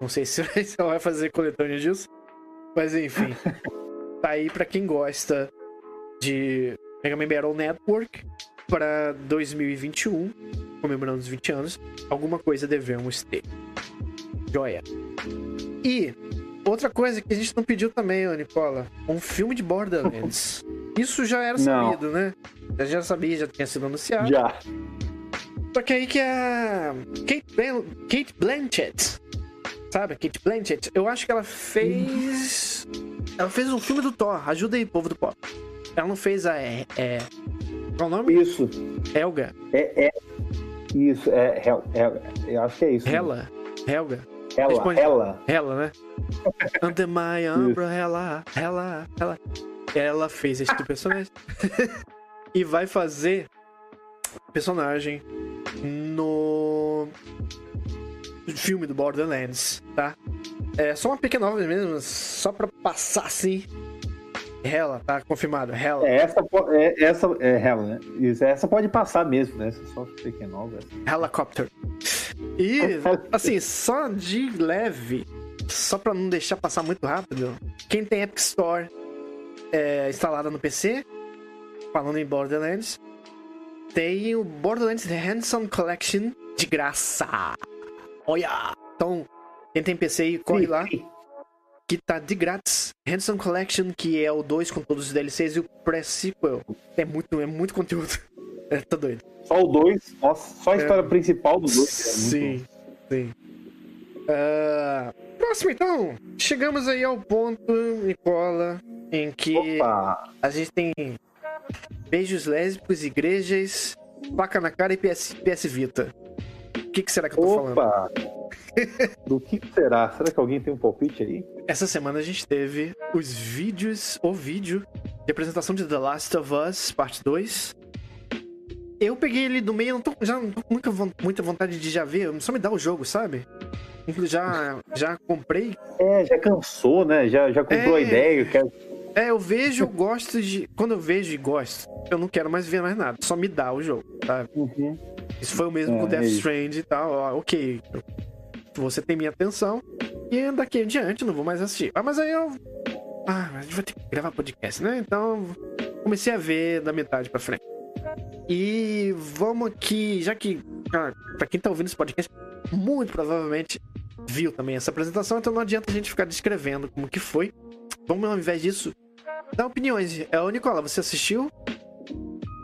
Não sei se ela vai fazer coletânea disso. Mas enfim. tá aí pra quem gosta de Mega Man Battle Network para 2021, comemorando os 20 anos, alguma coisa devemos ter. Joia. E Outra coisa que a gente não pediu também, ô Nicola, um filme de Borderlands. Isso já era sabido, né? Já, já sabia, já tinha sido anunciado. Já. Só que aí que a Kate, Kate Blanchett, sabe? Kate Blanchett, eu acho que ela fez. Ela fez um filme do Thor. Ajuda aí, povo do pop. Ela não fez a. É, é... Qual o nome? Isso. Helga. É, é. Isso, é. Hel, Hel, eu acho que é isso. Hela. Helga. Ela, Responde. ela. Ela, né? Under my umbrella, ela, ela. Ela fez esse personagem. e vai fazer personagem no filme do Borderlands, tá? É só uma pequena obra mesmo, só pra passar assim. Ela, tá confirmado, ela. É, essa, é, essa é ela, né? Isso, essa pode passar mesmo, né? Essa é só pequena obra. Helicopter. E, assim, só de leve, só pra não deixar passar muito rápido, quem tem Epic Store é, instalada no PC, falando em Borderlands, tem o Borderlands The Handsome Collection de graça. Olha! Então, quem tem PC corre lá. Que tá de grátis. Handsome Collection, que é o 2 com todos os DLCs e o Pre-Sequel. É muito, é muito conteúdo. É, tá doido. Só o 2, nossa, só a história é... principal do 2. É sim, sim. Uh, próximo então, chegamos aí ao ponto, Nicola, em que Opa. a gente tem beijos lésbicos, igrejas, faca na cara e PS, PS Vita. O que, que será que eu tô Opa. falando? Do que será? Será que alguém tem um palpite aí? Essa semana a gente teve os vídeos, o vídeo de apresentação de The Last of Us, parte 2. Eu peguei ele do meio, não tô, já não tô com muita, muita vontade de já ver, só me dá o jogo, sabe? Já, já comprei. É, já cansou, né? Já, já comprou é... a ideia. Quer... É, eu vejo, eu gosto de. Quando eu vejo e gosto, eu não quero mais ver mais nada. Só me dá o jogo, sabe? Uhum. Isso foi o mesmo é, com Death é Strand e tal. Ó, ok. Você tem minha atenção. E daqui em diante não vou mais assistir. Ah, mas aí eu. Ah, a gente vai ter que gravar podcast, né? Então. Comecei a ver da metade pra frente. E vamos aqui, já que. Cara, pra quem tá ouvindo esse podcast, muito provavelmente viu também essa apresentação, então não adianta a gente ficar descrevendo como que foi. Vamos, ao invés disso, dar opiniões. É, o Nicola, você assistiu?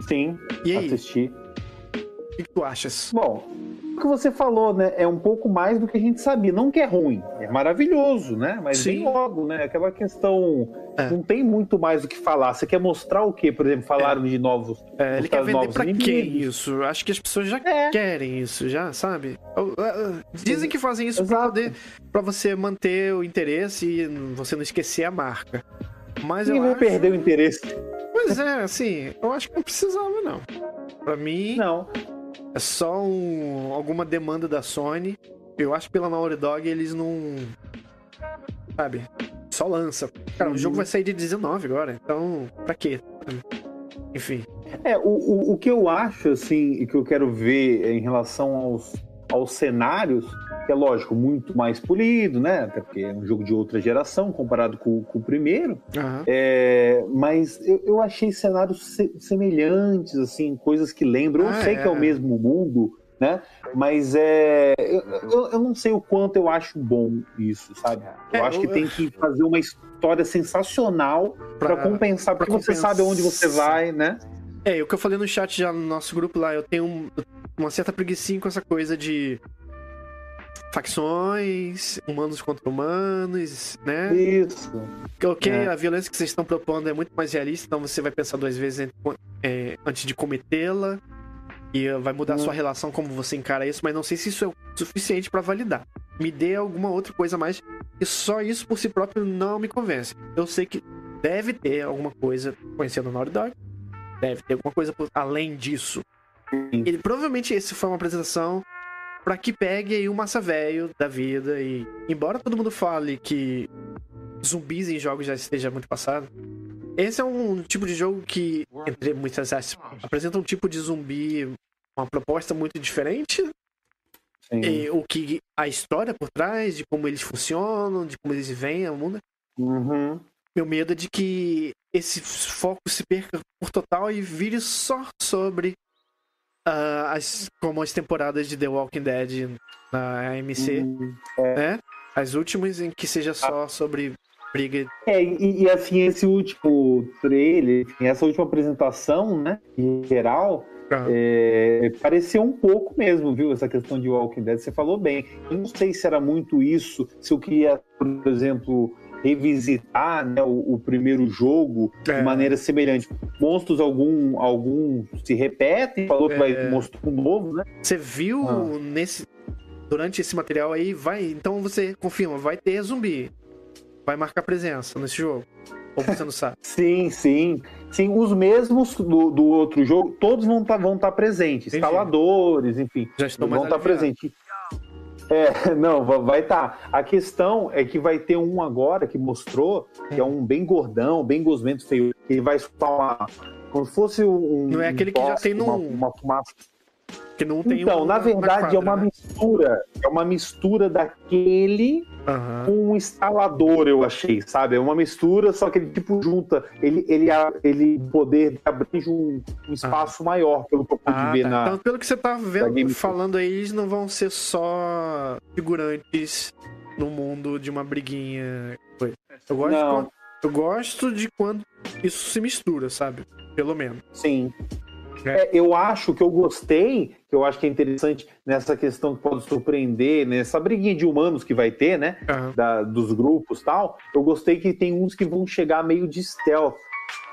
Sim, e aí? assisti. O que tu achas? Bom, o que você falou, né? É um pouco mais do que a gente sabia. Não que é ruim, é maravilhoso, né? Mas Sim. bem logo, né? Aquela questão. É. Não tem muito mais o que falar. Você quer mostrar o quê? Por exemplo, falaram é. de novos. É, ele quer vender pra inimigos. quem isso? Acho que as pessoas já é. querem isso, já, sabe? Dizem que fazem isso pra, poder, pra você manter o interesse e você não esquecer a marca. Mas Quem eu acho... perder o interesse? Pois é, assim, eu acho que não precisava, não. Pra mim. Não. É só um, alguma demanda da Sony. Eu acho que pela Naughty Dog eles não. Sabe? Só lança. Cara, uhum. o jogo vai sair de 19 agora, então pra quê? Enfim. É, o, o, o que eu acho, assim, e que eu quero ver em relação aos, aos cenários, que é lógico, muito mais polido, né? Até porque é um jogo de outra geração comparado com, com o primeiro. Uhum. É, mas eu, eu, achei cenários se, semelhantes, assim, coisas que lembram. Ah, eu sei é. que é o mesmo mundo, né? Mas é. Eu, eu, eu, não sei o quanto eu acho bom isso, sabe? Eu é, acho que tem que fazer uma história sensacional para compensar, porque você sabe aonde você vai, né? É, o que eu falei no chat já no nosso grupo lá, eu tenho um, uma certa preguiça com essa coisa de facções, humanos contra humanos, né? Isso. Ok, é. a violência que vocês estão propondo é muito mais realista, então você vai pensar duas vezes é, antes de cometê-la e vai mudar a sua uhum. relação como você encara isso, mas não sei se isso é o suficiente para validar. Me dê alguma outra coisa mais e só isso por si próprio não me convence. Eu sei que deve ter alguma coisa conhecendo o Naughty Dog, deve ter alguma coisa além disso. E provavelmente esse foi uma apresentação para que pegue aí o massa velho da vida e embora todo mundo fale que zumbis em jogos já esteja muito passado, esse é um tipo de jogo que, entre muitas aspas, apresenta um tipo de zumbi, uma proposta muito diferente. E, o que a história por trás, de como eles funcionam, de como eles vêm ao mundo. Uhum. Meu medo é de que esse foco se perca por total e vire só sobre uh, as, como as temporadas de The Walking Dead na AMC, uhum. é. né? As últimas em que seja só sobre briga. É, e, e assim, esse último trailer, essa última apresentação, né, em geral, ah. É, pareceu um pouco mesmo, viu? Essa questão de Walking Dead. Você falou bem. Eu não sei se era muito isso, se eu queria, por exemplo, revisitar né, o, o, primeiro jogo é. de maneira semelhante. Monstros, algum, algum se repetem, falou que é. vai mostrar um novo, né? Você viu ah. nesse. Durante esse material aí, vai. Então você confirma, vai ter zumbi. Vai marcar presença nesse jogo. Ou você não sabe? sim, sim. Sim, os mesmos do, do outro jogo, todos vão estar tá, vão tá presentes. Entendi. Instaladores, enfim. Já estão vão estar tá presentes. É, não, vai estar. Tá. A questão é que vai ter um agora que mostrou, que é um bem gordão, bem gosmento feio. Ele vai uma. Como se fosse um. Não é aquele um que já tem no. Uma, uma fumaça. Que não tem então, um, na verdade, quadra, é uma né? Mistura. É uma mistura daquele uhum. com um instalador, eu achei, sabe? É uma mistura, só que ele tipo junta. Ele, ele, ele poder abrir um, um espaço ah. maior, pelo que eu pude ah, ver tá. na. Então, pelo que você tá vendo, falando aí, eles não vão ser só figurantes no mundo de uma briguinha. Eu gosto, não. de, eu gosto de quando isso se mistura, sabe? Pelo menos. Sim. É. É, eu acho que eu gostei, que eu acho que é interessante nessa questão que pode surpreender, nessa briguinha de humanos que vai ter, né? Uhum. Da, dos grupos tal. Eu gostei que tem uns que vão chegar meio de stealth,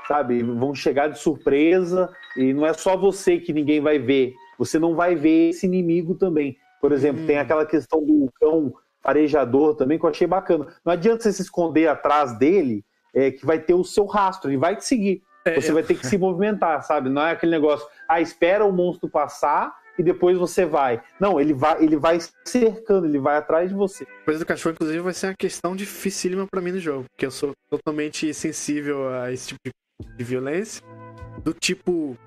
sabe? Vão chegar de surpresa e não é só você que ninguém vai ver. Você não vai ver esse inimigo também. Por exemplo, tem hum. aquela questão do cão farejador também que eu achei bacana. Não adianta você se esconder atrás dele, é, que vai ter o seu rastro, ele vai te seguir. É, você vai ter que se movimentar, sabe? Não é aquele negócio, ah, espera o monstro passar e depois você vai. Não, ele vai, ele vai cercando, ele vai atrás de você. Coisa do cachorro, inclusive, vai ser uma questão dificílima para mim no jogo, porque eu sou totalmente sensível a esse tipo de, de violência. Do tipo,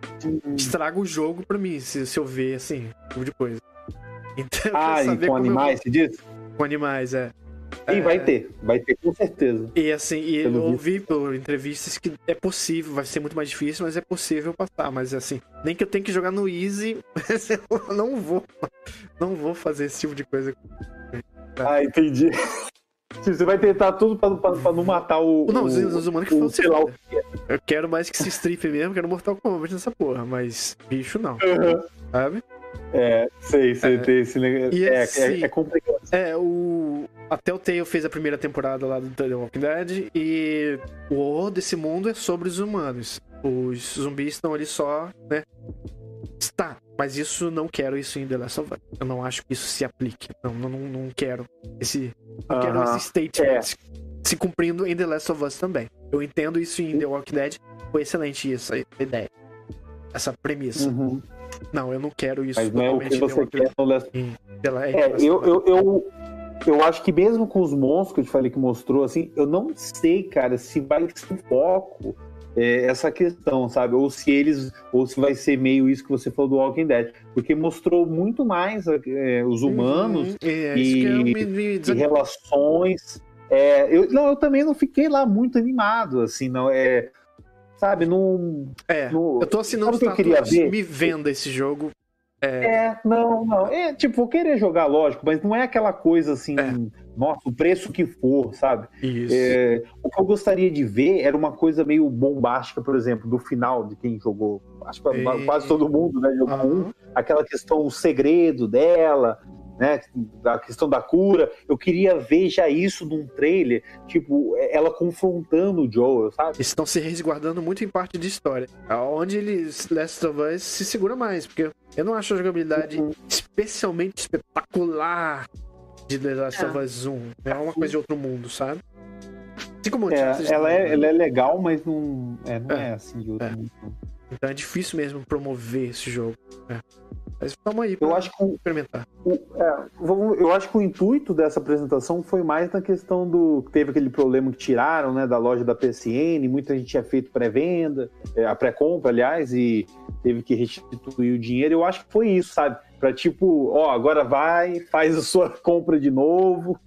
estraga o jogo pra mim, se, se eu ver, assim, tipo de coisa. Então, ah, e com animais, você diz? Com animais, é. Sim, é... vai ter, vai ter com certeza. E assim, e eu ouvi por entrevistas que é possível, vai ser muito mais difícil, mas é possível passar. Mas assim, nem que eu tenha que jogar no Easy, eu não vou. Não vou fazer esse tipo de coisa. Ah, entendi. Você vai tentar tudo pra, pra, pra não matar o. Não, os, os humanos que falam sei lá o que é. Eu quero mais que se stripe mesmo, quero Mortal Kombat nessa porra, mas bicho não. Uhum. Sabe? É, sei, sei, é, tem esse negócio. É, assim, é, é, complicado. É, o. Até o Tale fez a primeira temporada lá do The Walking Dead e o horror desse mundo é sobre os humanos. Os zumbis estão ali só, né? Está, mas isso não quero isso em The Last of Us. Eu não acho que isso se aplique. Não, não, não quero esse. Não uh -huh. quero esse statement é. se cumprindo em The Last of Us também. Eu entendo isso em The Walking Dead. Foi excelente essa ideia. Essa premissa. Uhum. Não, eu não quero isso. Mas não é o que você quer no Last... É, eu, eu, eu, eu acho que mesmo com os monstros que eu te falei que mostrou, assim, eu não sei, cara, se vai ser foco é, essa questão, sabe? Ou se eles, ou se vai ser meio isso que você falou do Walking Dead, porque mostrou muito mais é, os uhum. humanos uhum. é, e, me, e, relações. É, eu, não, eu também não fiquei lá muito animado, assim, não é sabe? Não. É. eu tô assinando que eu queria ver? me venda esse jogo. É... é, não, não. É, tipo, vou querer jogar, lógico, mas não é aquela coisa assim, é. nossa, o preço que for, sabe? Isso. É, o que eu gostaria de ver era uma coisa meio bombástica, por exemplo, do final de quem jogou. Acho que e... quase todo mundo, né? Jogou uhum. um, aquela questão, o segredo dela, né? A questão da cura. Eu queria ver já isso num trailer, tipo, ela confrontando o Joel, sabe? Estão se resguardando muito em parte de história. Onde eles, Last of Us, se segura mais, porque eu não acho a jogabilidade uhum. especialmente espetacular de The Last of Us 1. É uma coisa de outro mundo, sabe? Assim como é, ela, é, ela é legal, mas não é, não é, é assim de outro é. mundo. Então é difícil mesmo promover esse jogo. É. Mas vamos aí eu acho que experimentar. O, é, eu acho que o intuito dessa apresentação foi mais na questão do. Teve aquele problema que tiraram né, da loja da PSN, muita gente tinha feito pré-venda, é, a pré-compra, aliás, e teve que restituir o dinheiro. Eu acho que foi isso, sabe? Pra tipo, ó, agora vai, faz a sua compra de novo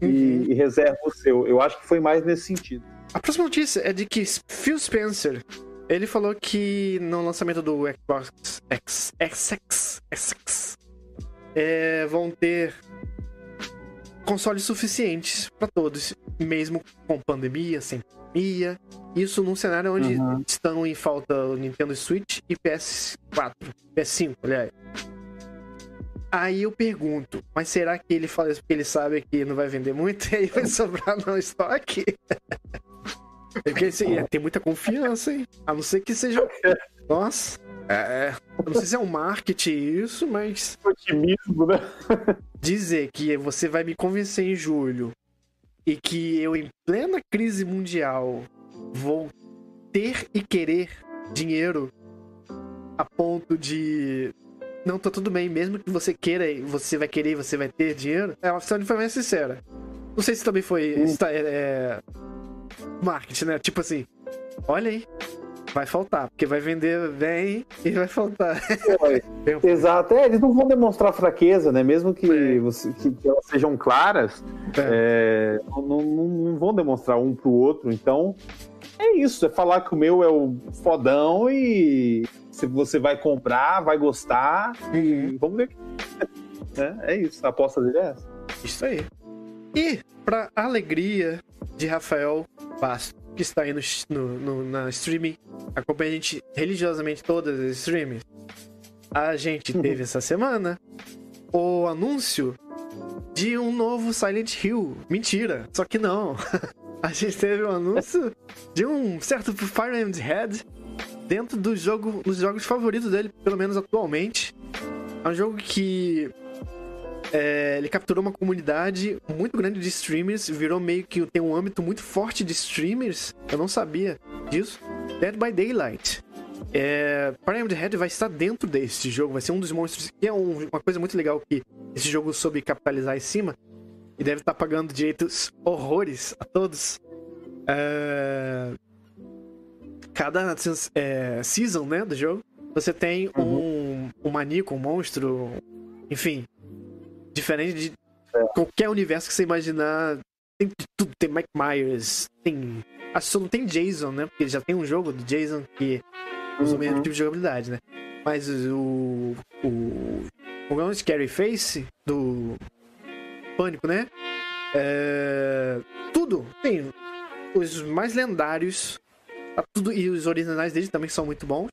e, uhum. e reserva o seu. Eu acho que foi mais nesse sentido. A próxima notícia é de que Phil Spencer ele falou que no lançamento do Xbox X, XX, XX é, vão ter consoles suficientes para todos, mesmo com pandemia, sem pandemia. Isso num cenário onde uhum. estão em falta o Nintendo Switch e PS4, PS5, aliás. Aí eu pergunto, mas será que ele fala isso porque ele sabe que não vai vender muito e aí vai sobrar no estoque? Porque assim, é, tem muita confiança, hein? A não ser que seja. Nossa. É, eu não sei se é um marketing isso, mas. Otimismo, né? Dizer que você vai me convencer em julho e que eu, em plena crise mundial, vou ter e querer dinheiro a ponto de. Não, tá tudo bem, mesmo que você queira, você vai querer e você vai ter dinheiro. É uma de foi mais sincera. Não sei se também foi. Hum. É, é, marketing, né? Tipo assim, olha aí, vai faltar, porque vai vender bem e vai faltar. É, exato, é, eles não vão demonstrar fraqueza, né? Mesmo que, é. você, que, que elas sejam claras, é. é não, não, não, vão demonstrar um pro outro. Então, é isso, é falar que o meu é o fodão e se você vai comprar, vai gostar e vamos ver. É, é isso, a aposta dele é essa. Isso aí. E, para alegria de Rafael Basto, que está aí no, no, no, na streaming, acompanha a gente religiosamente todas as streams, a gente uhum. teve essa semana o anúncio de um novo Silent Hill. Mentira, só que não. a gente teve o um anúncio de um certo Fire Head dentro do jogo, dos jogos favoritos dele, pelo menos atualmente. É um jogo que é, ele capturou uma comunidade muito grande de streamers, virou meio que tem um âmbito muito forte de streamers. Eu não sabia disso. Dead by Daylight. É, Pyramid Head vai estar dentro desse jogo, vai ser um dos monstros. Que é um, uma coisa muito legal que esse jogo soube capitalizar em cima. E deve estar pagando direitos horrores a todos. É, cada é, season né, do jogo, você tem uhum. um, um maníaco, um monstro, enfim, Diferente de é. qualquer universo que você imaginar. Tem tudo. Tem Mike Myers, tem. Acho que só não tem Jason, né? Porque já tem um jogo do Jason que usa uhum. o mesmo tipo de jogabilidade, né? Mas o. O. O é Scary Face do. Pânico, né? É, tudo. Tem os mais lendários. Tá tudo, e os originais dele também são muito bons.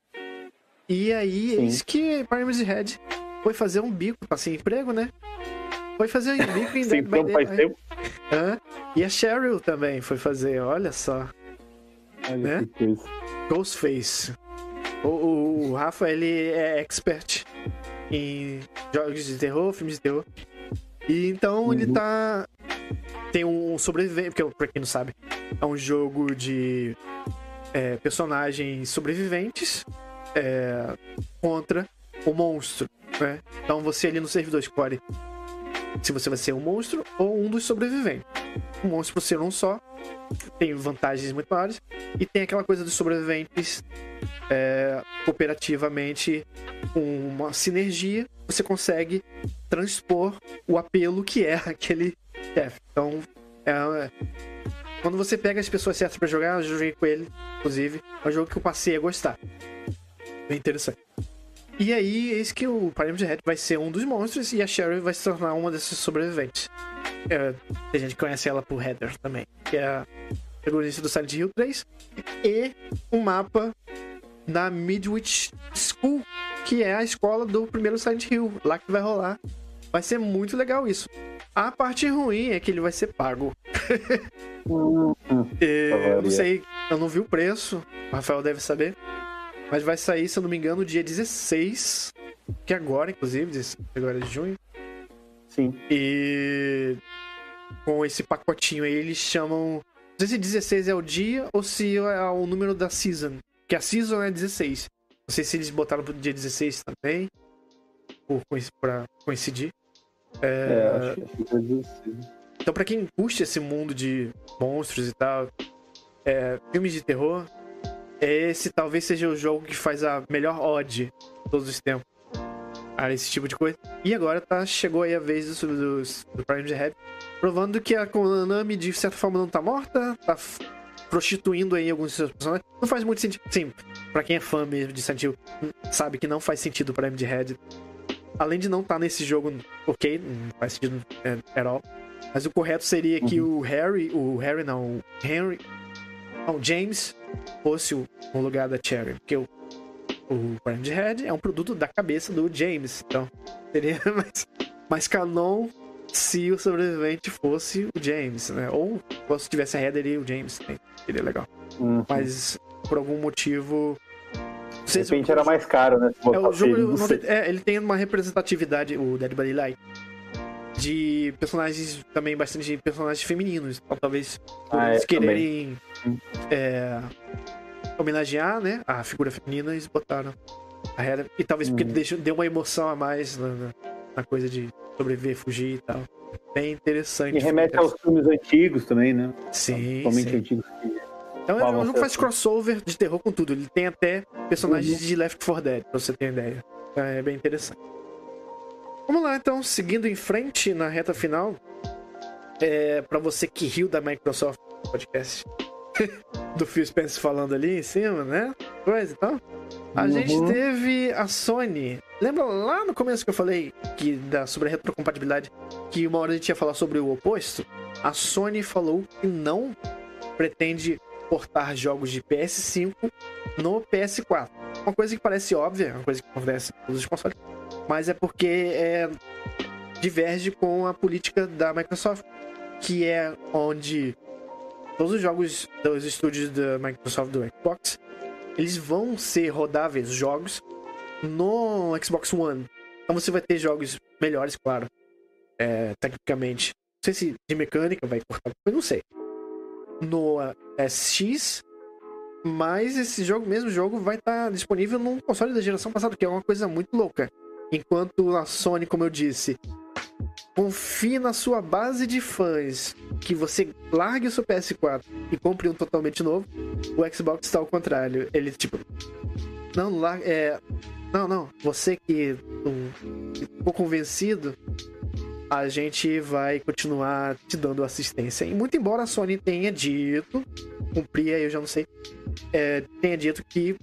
E aí, Sim. eis que Pyramid Head foi fazer um bico, tá sem emprego, né? Foi fazer um bico em Sim, Dead então faz tempo. Hã? E a Cheryl também foi fazer, olha só. Olha né? que coisa. Ghostface. O, o, o Rafa, ele é expert em jogos de terror, filmes de terror. E então uhum. ele tá. Tem um sobrevivente, porque pra quem não sabe, é um jogo de é, personagens sobreviventes é, contra o monstro. Né? Então você ali no servidor escolhe se você vai ser um monstro ou um dos sobreviventes. O monstro, por ser um só, tem vantagens muito maiores. E tem aquela coisa dos sobreviventes é, cooperativamente, uma sinergia, você consegue transpor o apelo que é aquele chefe. Então, é, quando você pega as pessoas certas para jogar, eu joguei com ele, inclusive, é um jogo que eu passei a gostar. Bem interessante. E aí, eis que o Pyramid Head vai ser um dos monstros e a Sherry vai se tornar uma desses sobreviventes. É, a gente conhece ela por Heather também, que é a protagonista do Silent Hill 3. E um mapa na Midwich School, que é a escola do primeiro Silent Hill, lá que vai rolar. Vai ser muito legal isso. A parte ruim é que ele vai ser pago. Hum, hum. eu não sei, eu não vi o preço, o Rafael deve saber. Mas vai sair, se eu não me engano, dia 16. Que é agora, inclusive, agora de junho. Sim. E com esse pacotinho aí, eles chamam. Não sei se 16 é o dia ou se é o número da season. Que a season é 16. Não sei se eles botaram pro dia 16 também. Por, pra coincidir. É, é acho que é 16. Então, pra quem curte esse mundo de monstros e tal, é, filmes de terror, esse talvez seja o jogo que faz a melhor odd de todos os tempos. a esse tipo de coisa. E agora tá, chegou aí a vez do, do, do Prime Red, provando que a Konami de certa forma não tá morta, tá prostituindo aí alguns seus personagens. Não faz muito sentido. Sim, pra quem é fã mesmo de Silent Hill, sabe que não faz sentido o Prime Red. Além de não estar tá nesse jogo, ok, não faz sentido é, at all. Mas o correto seria que uhum. o Harry, o Harry não, o Henry, não, James fosse o, no lugar da Cherry, porque o, o Brand Head é um produto da cabeça do James, então seria mais, mais canon se o sobrevivente fosse o James, né? Ou se tivesse a Heather e o James, seria legal. Uhum. Mas por algum motivo de repente era mais caro, né? É, o jogo, ele, é, ele tem uma representatividade, o Dead by Light, de personagens também bastante personagens femininos. Então, talvez ah, eles é, quererem é, homenagear né, a figura feminina, eles botaram a Hera. E talvez porque hum. deu uma emoção a mais na, na, na, coisa de sobreviver, fugir e tal. Bem interessante. E remete aos filmes antigos também, né? Sim. Sim. antigos que então é jogo que faz crossover de terror com tudo. Ele tem até personagens uhum. de Left 4 Dead, pra você ter ideia. Então é bem interessante. Vamos lá, então, seguindo em frente na reta final. É, para você que riu da Microsoft podcast do Phil Spencer falando ali em cima, né? Coisa e tal. A uhum. gente teve a Sony. Lembra lá no começo que eu falei que da, sobre a retrocompatibilidade que uma hora a gente ia falar sobre o oposto? A Sony falou que não pretende portar jogos de PS5 no PS4. Uma coisa que parece óbvia, uma coisa que acontece em todos os consoles, mas é porque é, diverge com a política da Microsoft, que é onde todos os jogos dos estúdios da Microsoft do Xbox eles vão ser rodáveis jogos no Xbox One. Então você vai ter jogos melhores, claro, é, tecnicamente. Não sei se de mecânica vai cortar, eu não sei no SX, mas esse jogo, mesmo jogo, vai estar tá disponível num console da geração passada, que é uma coisa muito louca. Enquanto a Sony, como eu disse, confie na sua base de fãs que você largue o seu PS4 e compre um totalmente novo, o Xbox está ao contrário. Ele, tipo, não, é, não, não, você que um, ficou convencido, a gente vai continuar te dando assistência. E muito embora a Sony tenha dito, cumpria, eu já não sei, é, tenha dito que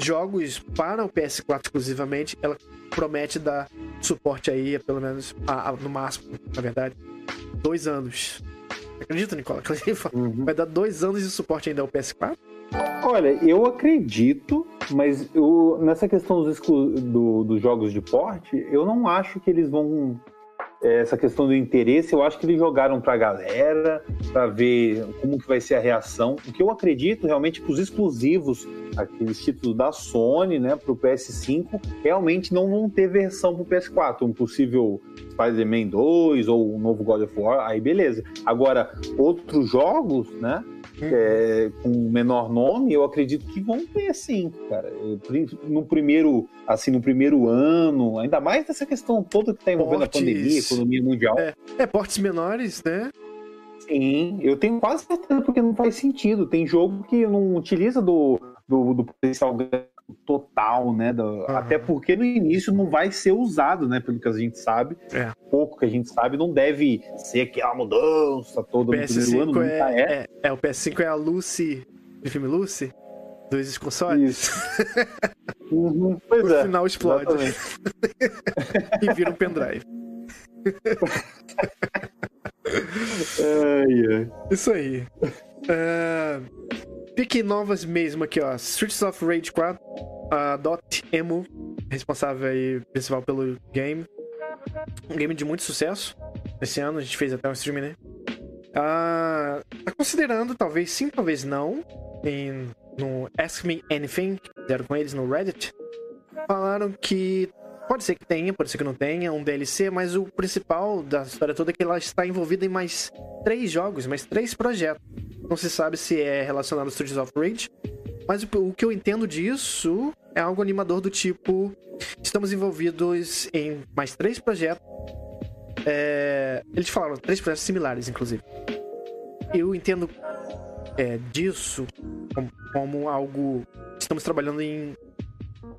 jogos para o PS4 exclusivamente, ela promete dar suporte aí, pelo menos, a, a, no máximo, na verdade, dois anos. Acredita, Nicola? Uhum. Vai dar dois anos de suporte ainda ao PS4? Olha, eu acredito, mas eu, nessa questão dos, do, dos jogos de porte, eu não acho que eles vão essa questão do interesse, eu acho que eles jogaram para a galera, para ver como que vai ser a reação. O que eu acredito realmente que os exclusivos, aqueles títulos da Sony, né, para o PS5, realmente não vão ter versão para o PS4. Um possível Spider-Man 2 ou um novo God of War, aí beleza. Agora, outros jogos, né, é, com menor nome, eu acredito que vão ter sim, cara. No primeiro, assim, no primeiro ano, ainda mais nessa questão toda que está envolvendo portes, a pandemia, a economia mundial. É, é, portes menores, né? Sim, eu tenho quase certeza porque não faz sentido. Tem jogo que não utiliza do, do, do potencial total, né? Do, uhum. Até porque no início não vai ser usado, né? Pelo que a gente sabe. É. Pouco que a gente sabe, não deve ser aquela mudança toda no primeiro ano. É, é. é, é. o PS5 é a Lucy, do filme Lucy? Dos consoles? uhum, no é. final explode. e vira um pendrive. ai, ai. Isso aí. Uh, Pique novas mesmo aqui, ó. Streets of Rage 4, a Dot Emo, responsável aí, principal pelo game. Um game de muito sucesso. Esse ano a gente fez até um stream, né? Ah, tá considerando, talvez sim, talvez não, em, no Ask Me Anything, que fizeram com eles no Reddit, falaram que pode ser que tenha, pode ser que não tenha um DLC, mas o principal da história toda é que ela está envolvida em mais três jogos, mais três projetos. Não se sabe se é relacionado ao Studios of Rage. Mas o que eu entendo disso é algo animador do tipo: estamos envolvidos em mais três projetos. É, eles falaram três projetos similares, inclusive. Eu entendo é, disso como, como algo. Estamos trabalhando em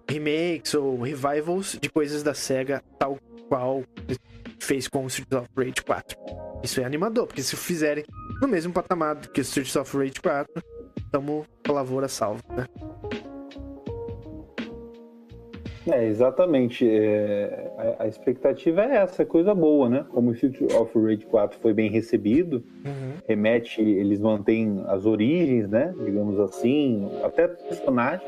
remakes ou revivals de coisas da SEGA, tal qual fez com o Streets of Rage 4. Isso é animador, porque se fizerem no mesmo patamar que o Streets of Rage 4, tamo com a lavoura salva, né? É, exatamente. É, a, a, expectativa é essa, é coisa boa, né? Como o Street of Rage 4 foi bem recebido, uhum. remete, eles mantêm as origens, né? Digamos assim, até personagem.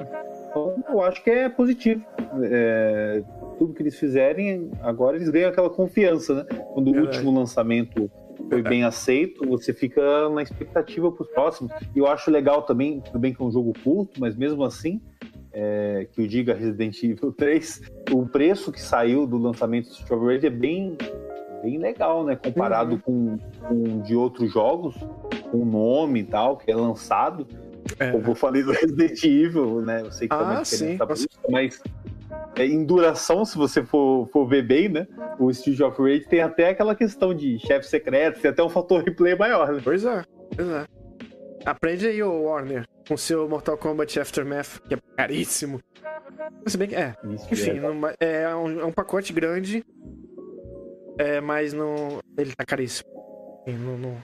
Então, eu acho que é positivo. É, tudo que eles fizerem, agora eles ganham aquela confiança, né? Quando o último lançamento foi bem aceito, você fica na expectativa para os próximos. E eu acho legal também, tudo bem que é um jogo curto, mas mesmo assim, é, que o diga Resident Evil 3, o preço que saiu do lançamento do Street Rage é bem, bem legal, né? Comparado uhum. com, com de outros jogos, com nome e tal, que é lançado. É. Eu falei do Resident Evil, né? Eu sei que ah, sim, busca, mas é, em duração, se você for, for ver bem, né? O Street of Rage tem até aquela questão de chefe secreto, tem até um fator replay maior, né? Pois é, pois é. Aprende aí, o Warner, com seu Mortal Kombat Aftermath, que é caríssimo. Se bem que é. Enfim, é, é, um, é um pacote grande, é, mas não, ele tá caríssimo. Não, não,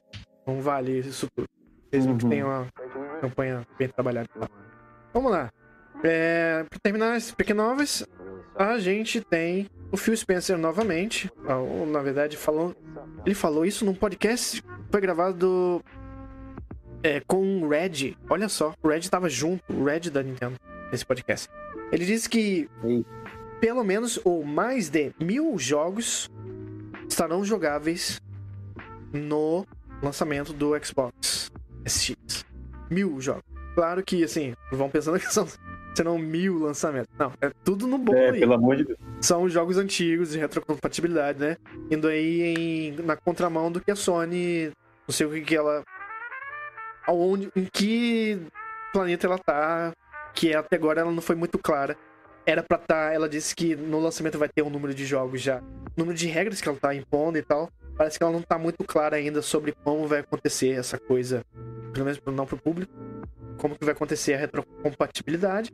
não vale isso tudo. Mesmo uhum. que tenha uma campanha bem trabalhada. Vamos lá. É, pra terminar esse Pequenovas, a gente tem o Phil Spencer novamente. Na verdade, falou, ele falou isso num podcast que foi gravado é, com o Red. Olha só, o Red tava junto, o Red da Nintendo, nesse podcast. Ele disse que pelo menos ou mais de mil jogos estarão jogáveis no lançamento do Xbox SX. Mil jogos. Claro que, assim, vão pensando que são, serão mil lançamentos. Não, é tudo no bom é, aí. Pelo amor de Deus. São jogos antigos de retrocompatibilidade, né? Indo aí em, na contramão do que a Sony. Não sei o que, que ela aonde, em que planeta ela tá, que até agora ela não foi muito clara. Era pra estar, tá, ela disse que no lançamento vai ter um número de jogos já, número de regras que ela tá impondo e tal. Parece que ela não tá muito clara ainda sobre como vai acontecer essa coisa, pelo menos não pro público, como que vai acontecer a retrocompatibilidade.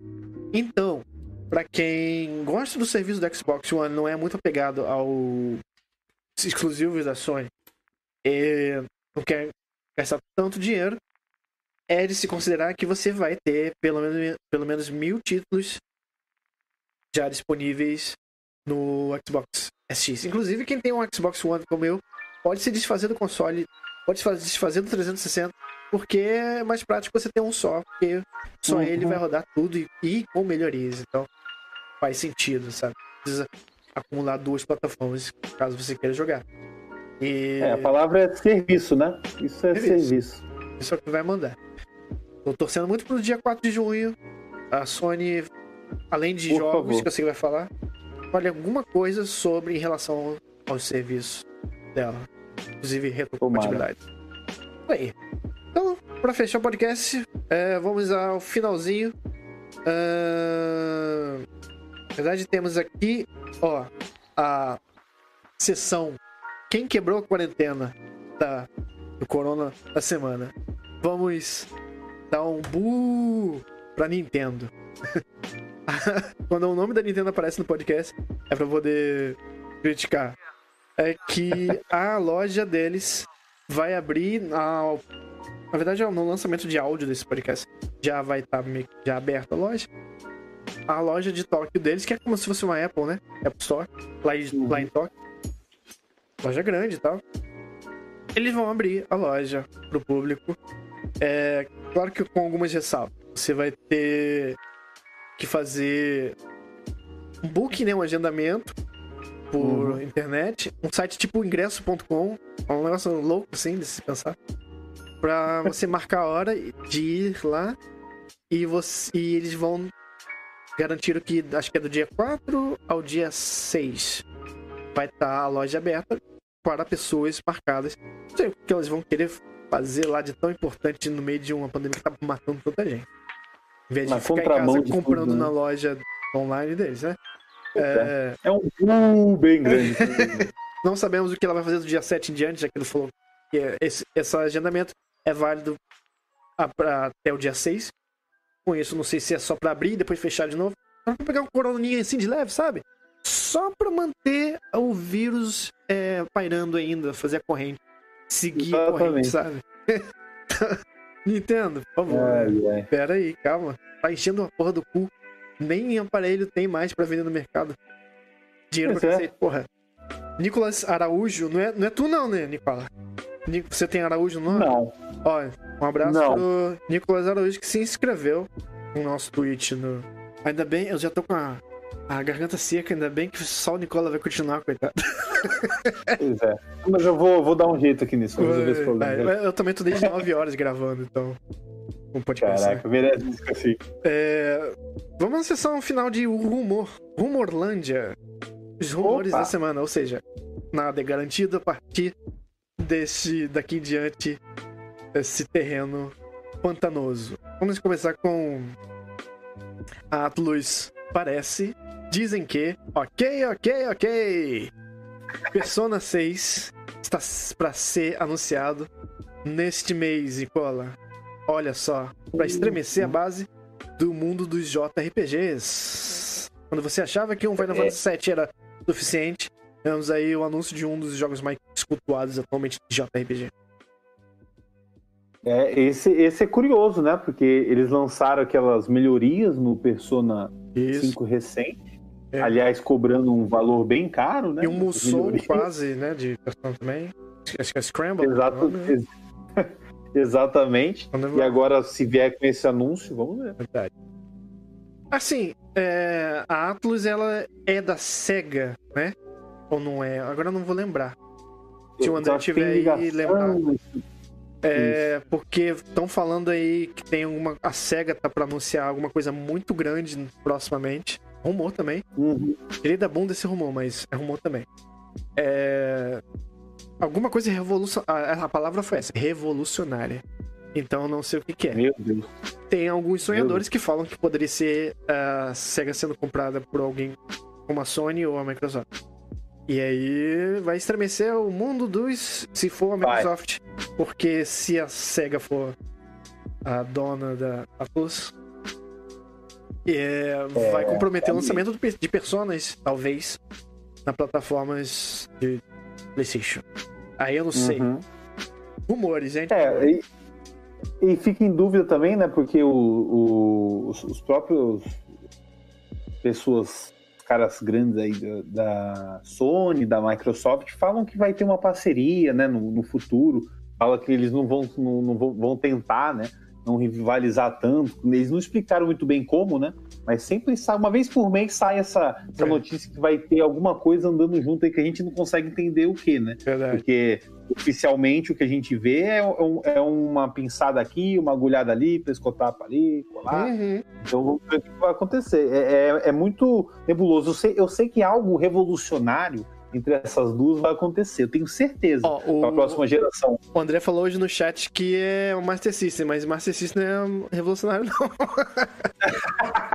Então, para quem gosta do serviço do Xbox One, não é muito apegado ao exclusivos da Sony, e não quer gastar tanto dinheiro, é de se considerar que você vai ter pelo menos, pelo menos mil títulos já disponíveis no Xbox SX. Inclusive, quem tem um Xbox One como eu, pode se desfazer do console, pode se desfazer do 360, porque é mais prático você ter um só, porque só uhum. ele vai rodar tudo e, e, com melhorias. Então, faz sentido, sabe? Precisa acumular duas plataformas caso você queira jogar. E... É, a palavra é serviço, né? Isso é serviço. serviço. Isso é o que vai mandar. Tô torcendo muito pro dia 4 de junho. A Sony, além de Por jogos favor. que você vai falar, fale alguma coisa sobre em relação aos serviços dela. Inclusive retrocompatibilidade. Aí. Então, pra fechar o podcast, é, vamos ao finalzinho. Uh, na verdade, temos aqui, ó, a sessão Quem quebrou a quarentena da, do Corona da semana. Vamos dar um bu pra Nintendo. Quando o nome da Nintendo aparece no podcast, é pra poder criticar. É que a loja deles vai abrir ao... Na verdade, no lançamento de áudio desse podcast já vai estar tá já aberta a loja. A loja de Tóquio deles, que é como se fosse uma Apple, né? Apple Store, lá em, uhum. lá em Tóquio. Loja grande e tal. Eles vão abrir a loja pro público. É, Claro que com algumas ressalvas. Você vai ter que fazer um book, né? Um agendamento por uhum. internet. Um site tipo ingresso.com. É um negócio louco, assim, de se pensar. Pra você marcar a hora de ir lá. E, você, e eles vão garantir que acho que é do dia 4 ao dia 6 vai estar tá a loja aberta para pessoas marcadas. Não sei o que elas vão querer fazer lá de tão importante no meio de uma pandemia que tá matando tanta gente. Em vez de ficar em casa comprando tudo, né? na loja online deles, né? É, é um boom bem grande. não sabemos o que ela vai fazer do dia 7 em diante, já que ele falou que esse, esse agendamento é válido a, até o dia 6. Com isso, não sei se é só pra abrir e depois fechar de novo. Só pra pegar um coroninha assim de leve, sabe? Só pra manter o vírus é, pairando ainda, fazer a corrente seguir Exatamente. correndo, sabe? Nintendo, por favor. Pera aí, calma. Tá enchendo a porra do cu. nem aparelho tem mais para vender no mercado. Dinheiro pra é. porra. Nicolas Araújo, não é, não é tu não, né, Nicola? Você tem Araújo no nome? Não. Ó, um abraço não. pro Nicolas Araújo que se inscreveu no nosso tweet. No... Ainda bem, eu já tô com a, a garganta seca, ainda bem que só o Nicola vai continuar, coitado. Pois é. Mas eu vou, vou dar um jeito aqui nisso, vou resolver esse problema. É, eu também tô desde 9 horas gravando, então. Não pode Caraca, merece isso assim. É... Vamos à sessão final de rumor. Rumorlândia. Os rumores Opa. da semana, ou seja, nada é garantido a partir desse daqui em diante esse terreno pantanoso. Vamos começar com a Atlus parece, dizem que, ok, ok, ok. Persona 6 está para ser anunciado neste mês, Nicola. Olha só, para estremecer a base do mundo dos JRPGs. Quando você achava que um Final Fantasy VII era suficiente, temos aí o anúncio de um dos jogos mais cultuados atualmente de JRPG. É, esse, esse é curioso, né? Porque eles lançaram aquelas melhorias no Persona Isso. 5 recente. É. Aliás, cobrando um valor bem caro, né? E um Musou quase, né? De Persona também. Acho que é Scramble. Exato, né? Exatamente. E agora, se vier com esse anúncio, vamos ver. Verdade. Assim, é, a Atlus ela é da SEGA, né? Ou não é? Agora eu não vou lembrar. Se o André tiver aí lembrado. É, porque estão falando aí que tem uma. A SEGA tá pra anunciar alguma coisa muito grande proximamente. Rumor também. Uhum. Tirei da bunda esse rumor, mas é rumor também. É, alguma coisa revolucionária. A, a palavra foi essa, revolucionária. Então não sei o que, que é. Meu Deus. Tem alguns sonhadores que falam que poderia ser a SEGA sendo comprada por alguém como a Sony ou a Microsoft. E aí vai estremecer o mundo dos. Se for a Microsoft. Vai. Porque se a SEGA for a dona da É, é, vai comprometer é o lançamento de personas, talvez, nas plataformas de PlayStation. Aí eu não sei. Uhum. Rumores, hein? É, e, e, fica em dúvida também, né? Porque o, o, os, os, próprios pessoas, caras grandes aí da, da, Sony, da Microsoft, falam que vai ter uma parceria, né? No, no futuro. Fala que eles não vão, não, não vão, vão tentar, né? Não rivalizar tanto. Eles não explicaram muito bem como, né? Mas sempre sai, uma vez por mês sai essa, essa é. notícia que vai ter alguma coisa andando junto aí que a gente não consegue entender o que, né? Verdade. Porque oficialmente o que a gente vê é, é, é uma pinçada aqui, uma agulhada ali, pescotapa ali, colar. Uhum. Então vamos ver o que vai acontecer. É, é, é muito nebuloso. Eu sei, eu sei que algo revolucionário entre essas duas vai acontecer. Eu tenho certeza. Ó, o, a próxima geração. O André falou hoje no chat que é o Master System, mas Master System não é revolucionário, não.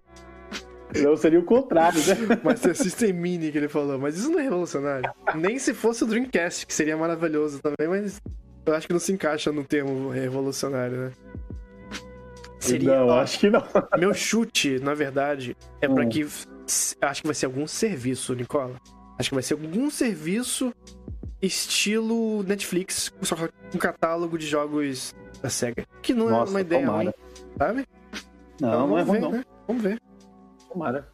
Não, seria o contrário, né? Master System Mini que ele falou, mas isso não é revolucionário. Nem se fosse o Dreamcast, que seria maravilhoso também, mas eu acho que não se encaixa no termo revolucionário, né? Seria, não, acho que não. Meu chute, na verdade, é hum. para que. Acho que vai ser algum serviço, Nicola. Acho que vai ser algum serviço estilo Netflix, só com um catálogo de jogos da SEGA. Que não Nossa, é uma ideia tomara. ruim, sabe? Não, então, não é ruim, não. Né? Vamos ver. Tomara.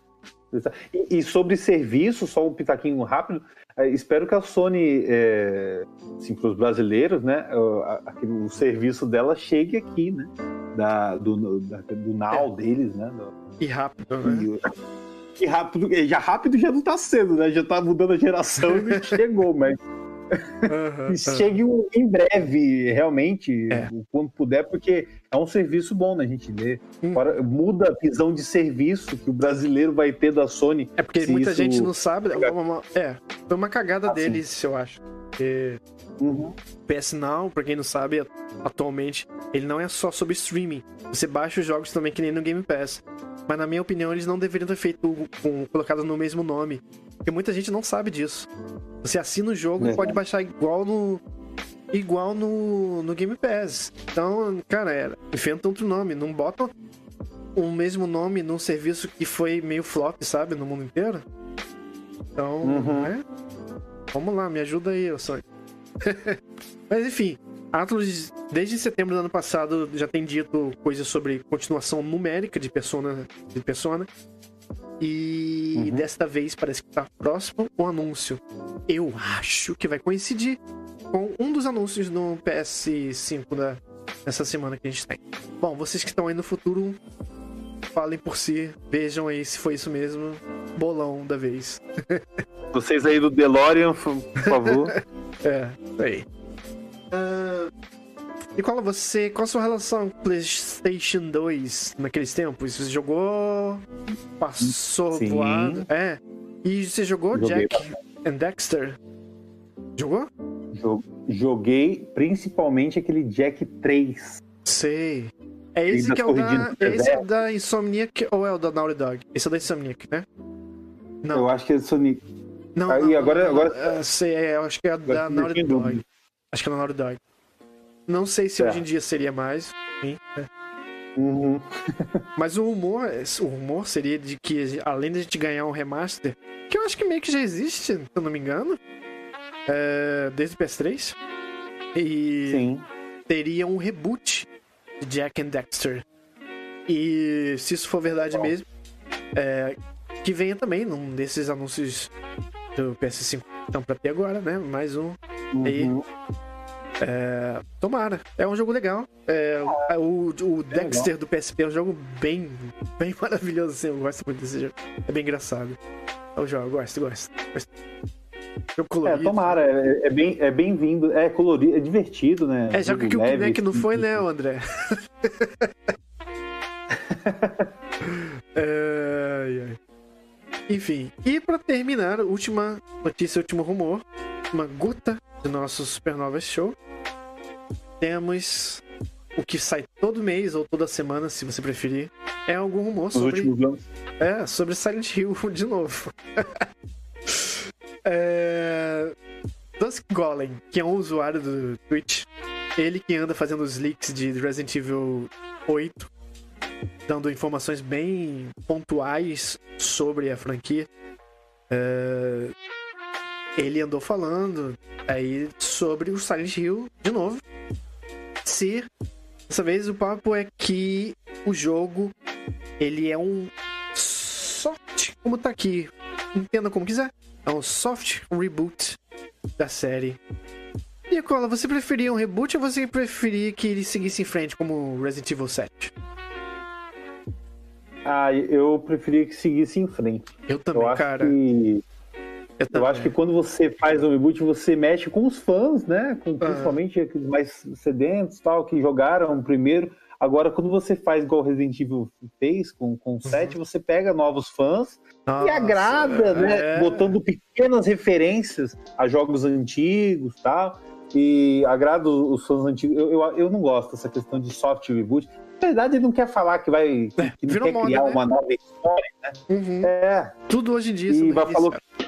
E, e, sobre serviço, só um pitaquinho rápido, é, espero que a Sony, é, assim, para os brasileiros, né, o, o, serviço dela chegue aqui, né, da, do, da, do Now é. deles, né. Do, e rápido, né? E, que rápido, já rápido já não tá sendo, né? Já tá mudando a geração e chegou, mas uhum, chegue uhum. em breve, realmente, é. quando puder, porque é um serviço bom, né? A gente vê. Hum. muda a visão de serviço que o brasileiro vai ter da Sony. É porque muita isso... gente não sabe. É, foi uma cagada ah, deles, eu acho. Porque uhum. PS Now, pra quem não sabe, atualmente, ele não é só sobre streaming. Você baixa os jogos também que nem no Game Pass. Mas na minha opinião, eles não deveriam ter feito com, colocado no mesmo nome. Porque muita gente não sabe disso. Você assina o jogo e pode baixar igual no. Igual no, no Game Pass. Então, cara, era, inventa outro nome. Não bota o mesmo nome num serviço que foi meio flop, sabe? No mundo inteiro. Então, uhum. né? Vamos lá, me ajuda aí, eu só. Mas enfim, Atlus, desde setembro do ano passado, já tem dito coisas sobre continuação numérica de Persona. De Persona. E uhum. desta vez parece que tá próximo o anúncio. Eu acho que vai coincidir com um dos anúncios no PS5 da, dessa semana que a gente tem. Bom, vocês que estão aí no futuro, falem por si, vejam aí se foi isso mesmo. Bolão da vez. Vocês aí do DeLorean, por favor. é, aí. Uh, e qual você, qual a sua relação com PlayStation 2 naqueles tempos? Você jogou, passou Sim. voado, é? E você jogou Joguei Jack and Dexter? Jogou? Joguei principalmente aquele Jack 3. Sei. É esse que é o da, é esse é da Insomniac ou é o da Naughty Dog? Esse é da Insomniac, né? Não. Eu acho que é do Sonic. Não, Aí, não, agora, não, agora... Uh, sei, é, eu acho que é da Naughty Dog. Acho que é da Naughty Dog. Não sei se é. hoje em dia seria mais. Sim, é. Uhum. Mas o rumor, o rumor seria de que, além de a gente ganhar um remaster, que eu acho que meio que já existe, se eu não me engano, é, desde o PS3, e Sim. teria um reboot de Jack and Dexter. E se isso for verdade mesmo, é, que venha também num desses anúncios do PS5 que estão pra ter agora, né? Mais um. Uhum. Aí, é, tomara. É um jogo legal. É, o, o Dexter do PSP é um jogo bem, bem maravilhoso. Assim, eu gosto muito desse jogo. É bem engraçado. É um jogo, eu gosto, gosto. gosto. Jogo colorido. É, tomara, é, é bem, é bem-vindo, é colorido, é divertido, né? É, já que o Kinect não foi, né, André? ai, ai. Enfim, e para terminar, última notícia, último rumor, uma gota do nosso Supernova Show. Temos o que sai todo mês ou toda semana, se você preferir, é algum rumor sobre. É, sobre Silent Hill de novo. É... Dusk Golem, que é um usuário do Twitch, ele que anda fazendo os leaks de Resident Evil 8, dando informações bem pontuais sobre a franquia. É... Ele andou falando aí sobre o Silent Hill de novo. Se dessa vez o papo é que o jogo ele é um soft, como tá aqui, entenda como quiser. É um soft reboot da série. E Cola, você preferia um reboot ou você preferia que ele seguisse em frente como Resident Evil 7? Ah, eu preferia que seguisse em frente. Eu também, eu cara. Que... Eu, eu acho que quando você faz um reboot, você mexe com os fãs, né? Com, principalmente uhum. aqueles mais sedentos tal, que jogaram primeiro. Agora, quando você faz igual Resident Evil fez com, com o 7, uhum. você pega novos fãs Nossa, e agrada, né? É. Botando pequenas referências a jogos antigos tal. E agrada os fãs antigos. Eu, eu, eu não gosto dessa questão de soft reboot. Na verdade, ele não quer falar que vai que não quer moda, criar né? uma nova história, né? Uhum. É. Tudo hoje em dia. E vai falou que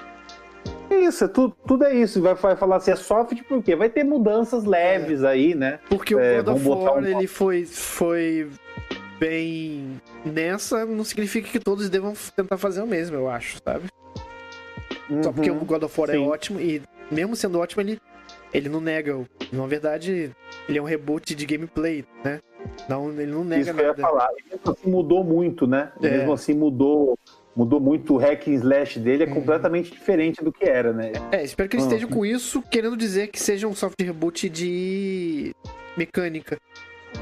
isso, é tudo, tudo é isso. Vai, vai falar assim, é soft porque vai ter mudanças leves é. aí, né? Porque é, o God of War, um... ele foi, foi bem nessa, não significa que todos devam tentar fazer o mesmo, eu acho, sabe? Uhum, Só porque o God of War é sim. é ótimo e mesmo sendo ótimo, ele, ele não nega. Na verdade, ele é um reboot de gameplay, né? Não, ele não nega Isso nada. Que eu ia falar. E mesmo assim mudou muito, né? É. Mesmo assim mudou mudou muito o hack and slash dele, é uhum. completamente diferente do que era, né? É, espero que ele esteja com isso, querendo dizer que seja um soft reboot de mecânica,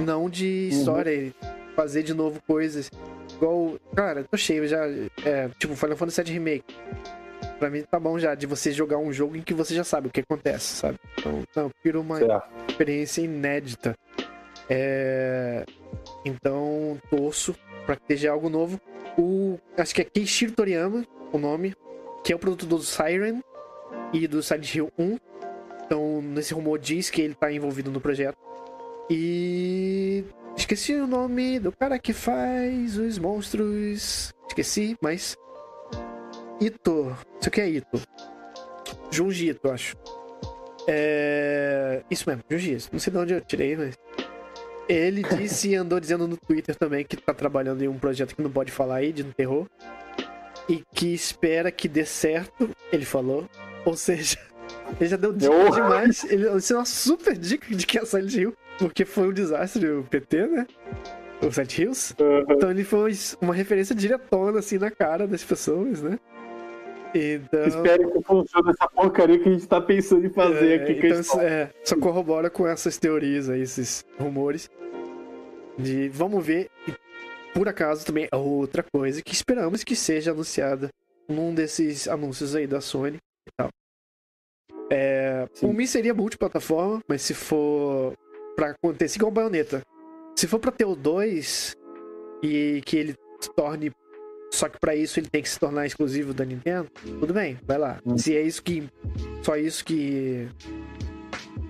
não de uhum. história, uhum. fazer de novo coisas. Igual, cara, tô cheio já, é, tipo, Final Fantasy VII Remake. Pra mim tá bom já de você jogar um jogo em que você já sabe o que acontece, sabe? Então, não, eu uma certo. experiência inédita. É... Então, torço pra que esteja algo novo o. Acho que é Keishiro Toriyama, o nome, que é o produtor do Siren e do Silent Hill 1. Então, nesse rumor diz que ele tá envolvido no projeto. E. Esqueci o nome do cara que faz os monstros. Esqueci, mas. Ito. Isso aqui é Ito. Junji Ito, acho. É. Isso mesmo, Junji. Não sei de onde eu tirei, mas. Ele disse e andou dizendo no Twitter também que tá trabalhando em um projeto que não pode falar aí, de terror. E que espera que dê certo, ele falou. Ou seja, ele já deu dica oh. demais. Ele deu uma super dica de que é Silent Hill, porque foi um desastre o PT, né? o Silent Hills. Uhum. Então ele foi uma referência diretona, assim, na cara das pessoas, né? Então... Espero que funcione essa porcaria que a gente tá pensando em fazer é, aqui. Então, é, só corrobora com essas teorias aí, esses rumores. De vamos ver. E por acaso também é outra coisa que esperamos que seja anunciada num desses anúncios aí da Sony e tal. É, por mim seria multiplataforma, mas se for pra acontecer igual baioneta. Se for pra ter o 2 e que ele se torne só que para isso ele tem que se tornar exclusivo da Nintendo. Tudo bem, vai lá. Hum. Se é isso que. Só isso que.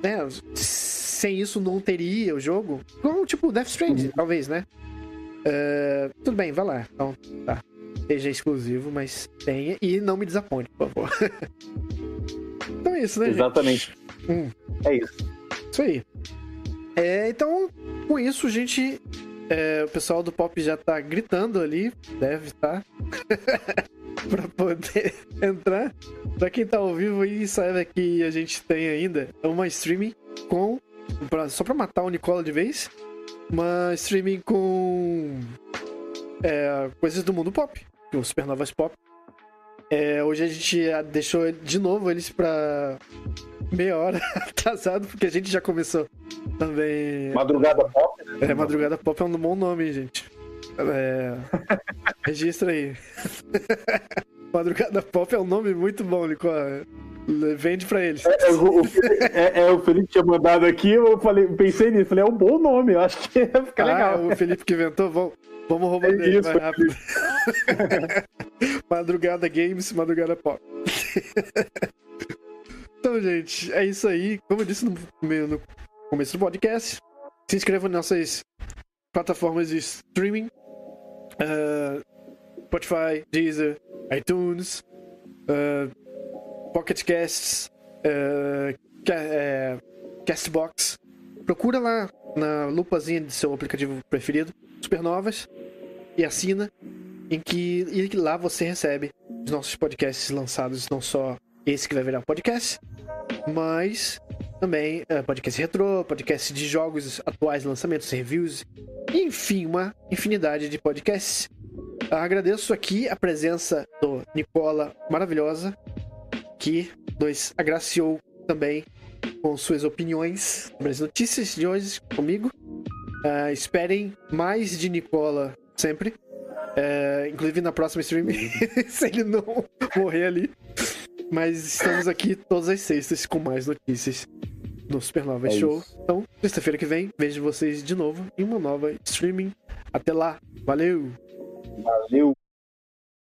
Né? Sem isso não teria o jogo. Como tipo Death Stranding, uhum. talvez, né? Uh, tudo bem, vai lá. Então, tá. Seja exclusivo, mas tenha. E não me desaponte, por favor. então é isso, né? Exatamente. Hum. É isso. Isso aí. É, então, com isso, a gente é, o pessoal do pop já tá gritando ali, deve estar, tá, pra poder entrar. Pra quem tá ao vivo aí, saiba que a gente tem ainda uma streaming com. Pra, só pra matar o Nicola de vez. Uma streaming com. É, coisas do mundo pop, o Supernovas Pop. É, hoje a gente deixou de novo eles pra meia hora atrasado, porque a gente já começou também. Madrugada Pop? Né? É, Madrugada Pop é um bom nome, gente. É... Registra aí. Madrugada Pop é um nome muito bom, Nico. Vende pra eles. É, é, o, é, é, o Felipe tinha mandado aqui, eu falei, pensei nisso, falei, é um bom nome, eu acho que ia ficar ah, legal. o Felipe que inventou, vamos, vamos roubar é dele isso, mais rápido. madrugada Games, Madrugada Pop. Então, gente, é isso aí. Como eu disse no, no começo do podcast, se inscreva nas nossas plataformas de streaming: uh, Spotify, Deezer, iTunes, uh, Pocket Casts, uh, Castbox. Procura lá na lupazinha de seu aplicativo preferido, Supernovas, e assina, em que e lá você recebe os nossos podcasts lançados, não só esse que vai virar podcast, mas também uh, podcast retrô, podcast de jogos atuais, lançamentos, reviews, enfim, uma infinidade de podcasts. Uh, agradeço aqui a presença do Nicola maravilhosa, que nos agraciou também com suas opiniões sobre as notícias de hoje comigo. Uh, esperem mais de Nicola sempre. Uh, inclusive na próxima stream, se ele não morrer ali. Mas estamos aqui todas as sextas com mais notícias no Supernova é Show. Isso. Então, sexta-feira que vem, vejo vocês de novo em uma nova streaming. Até lá. Valeu! Valeu!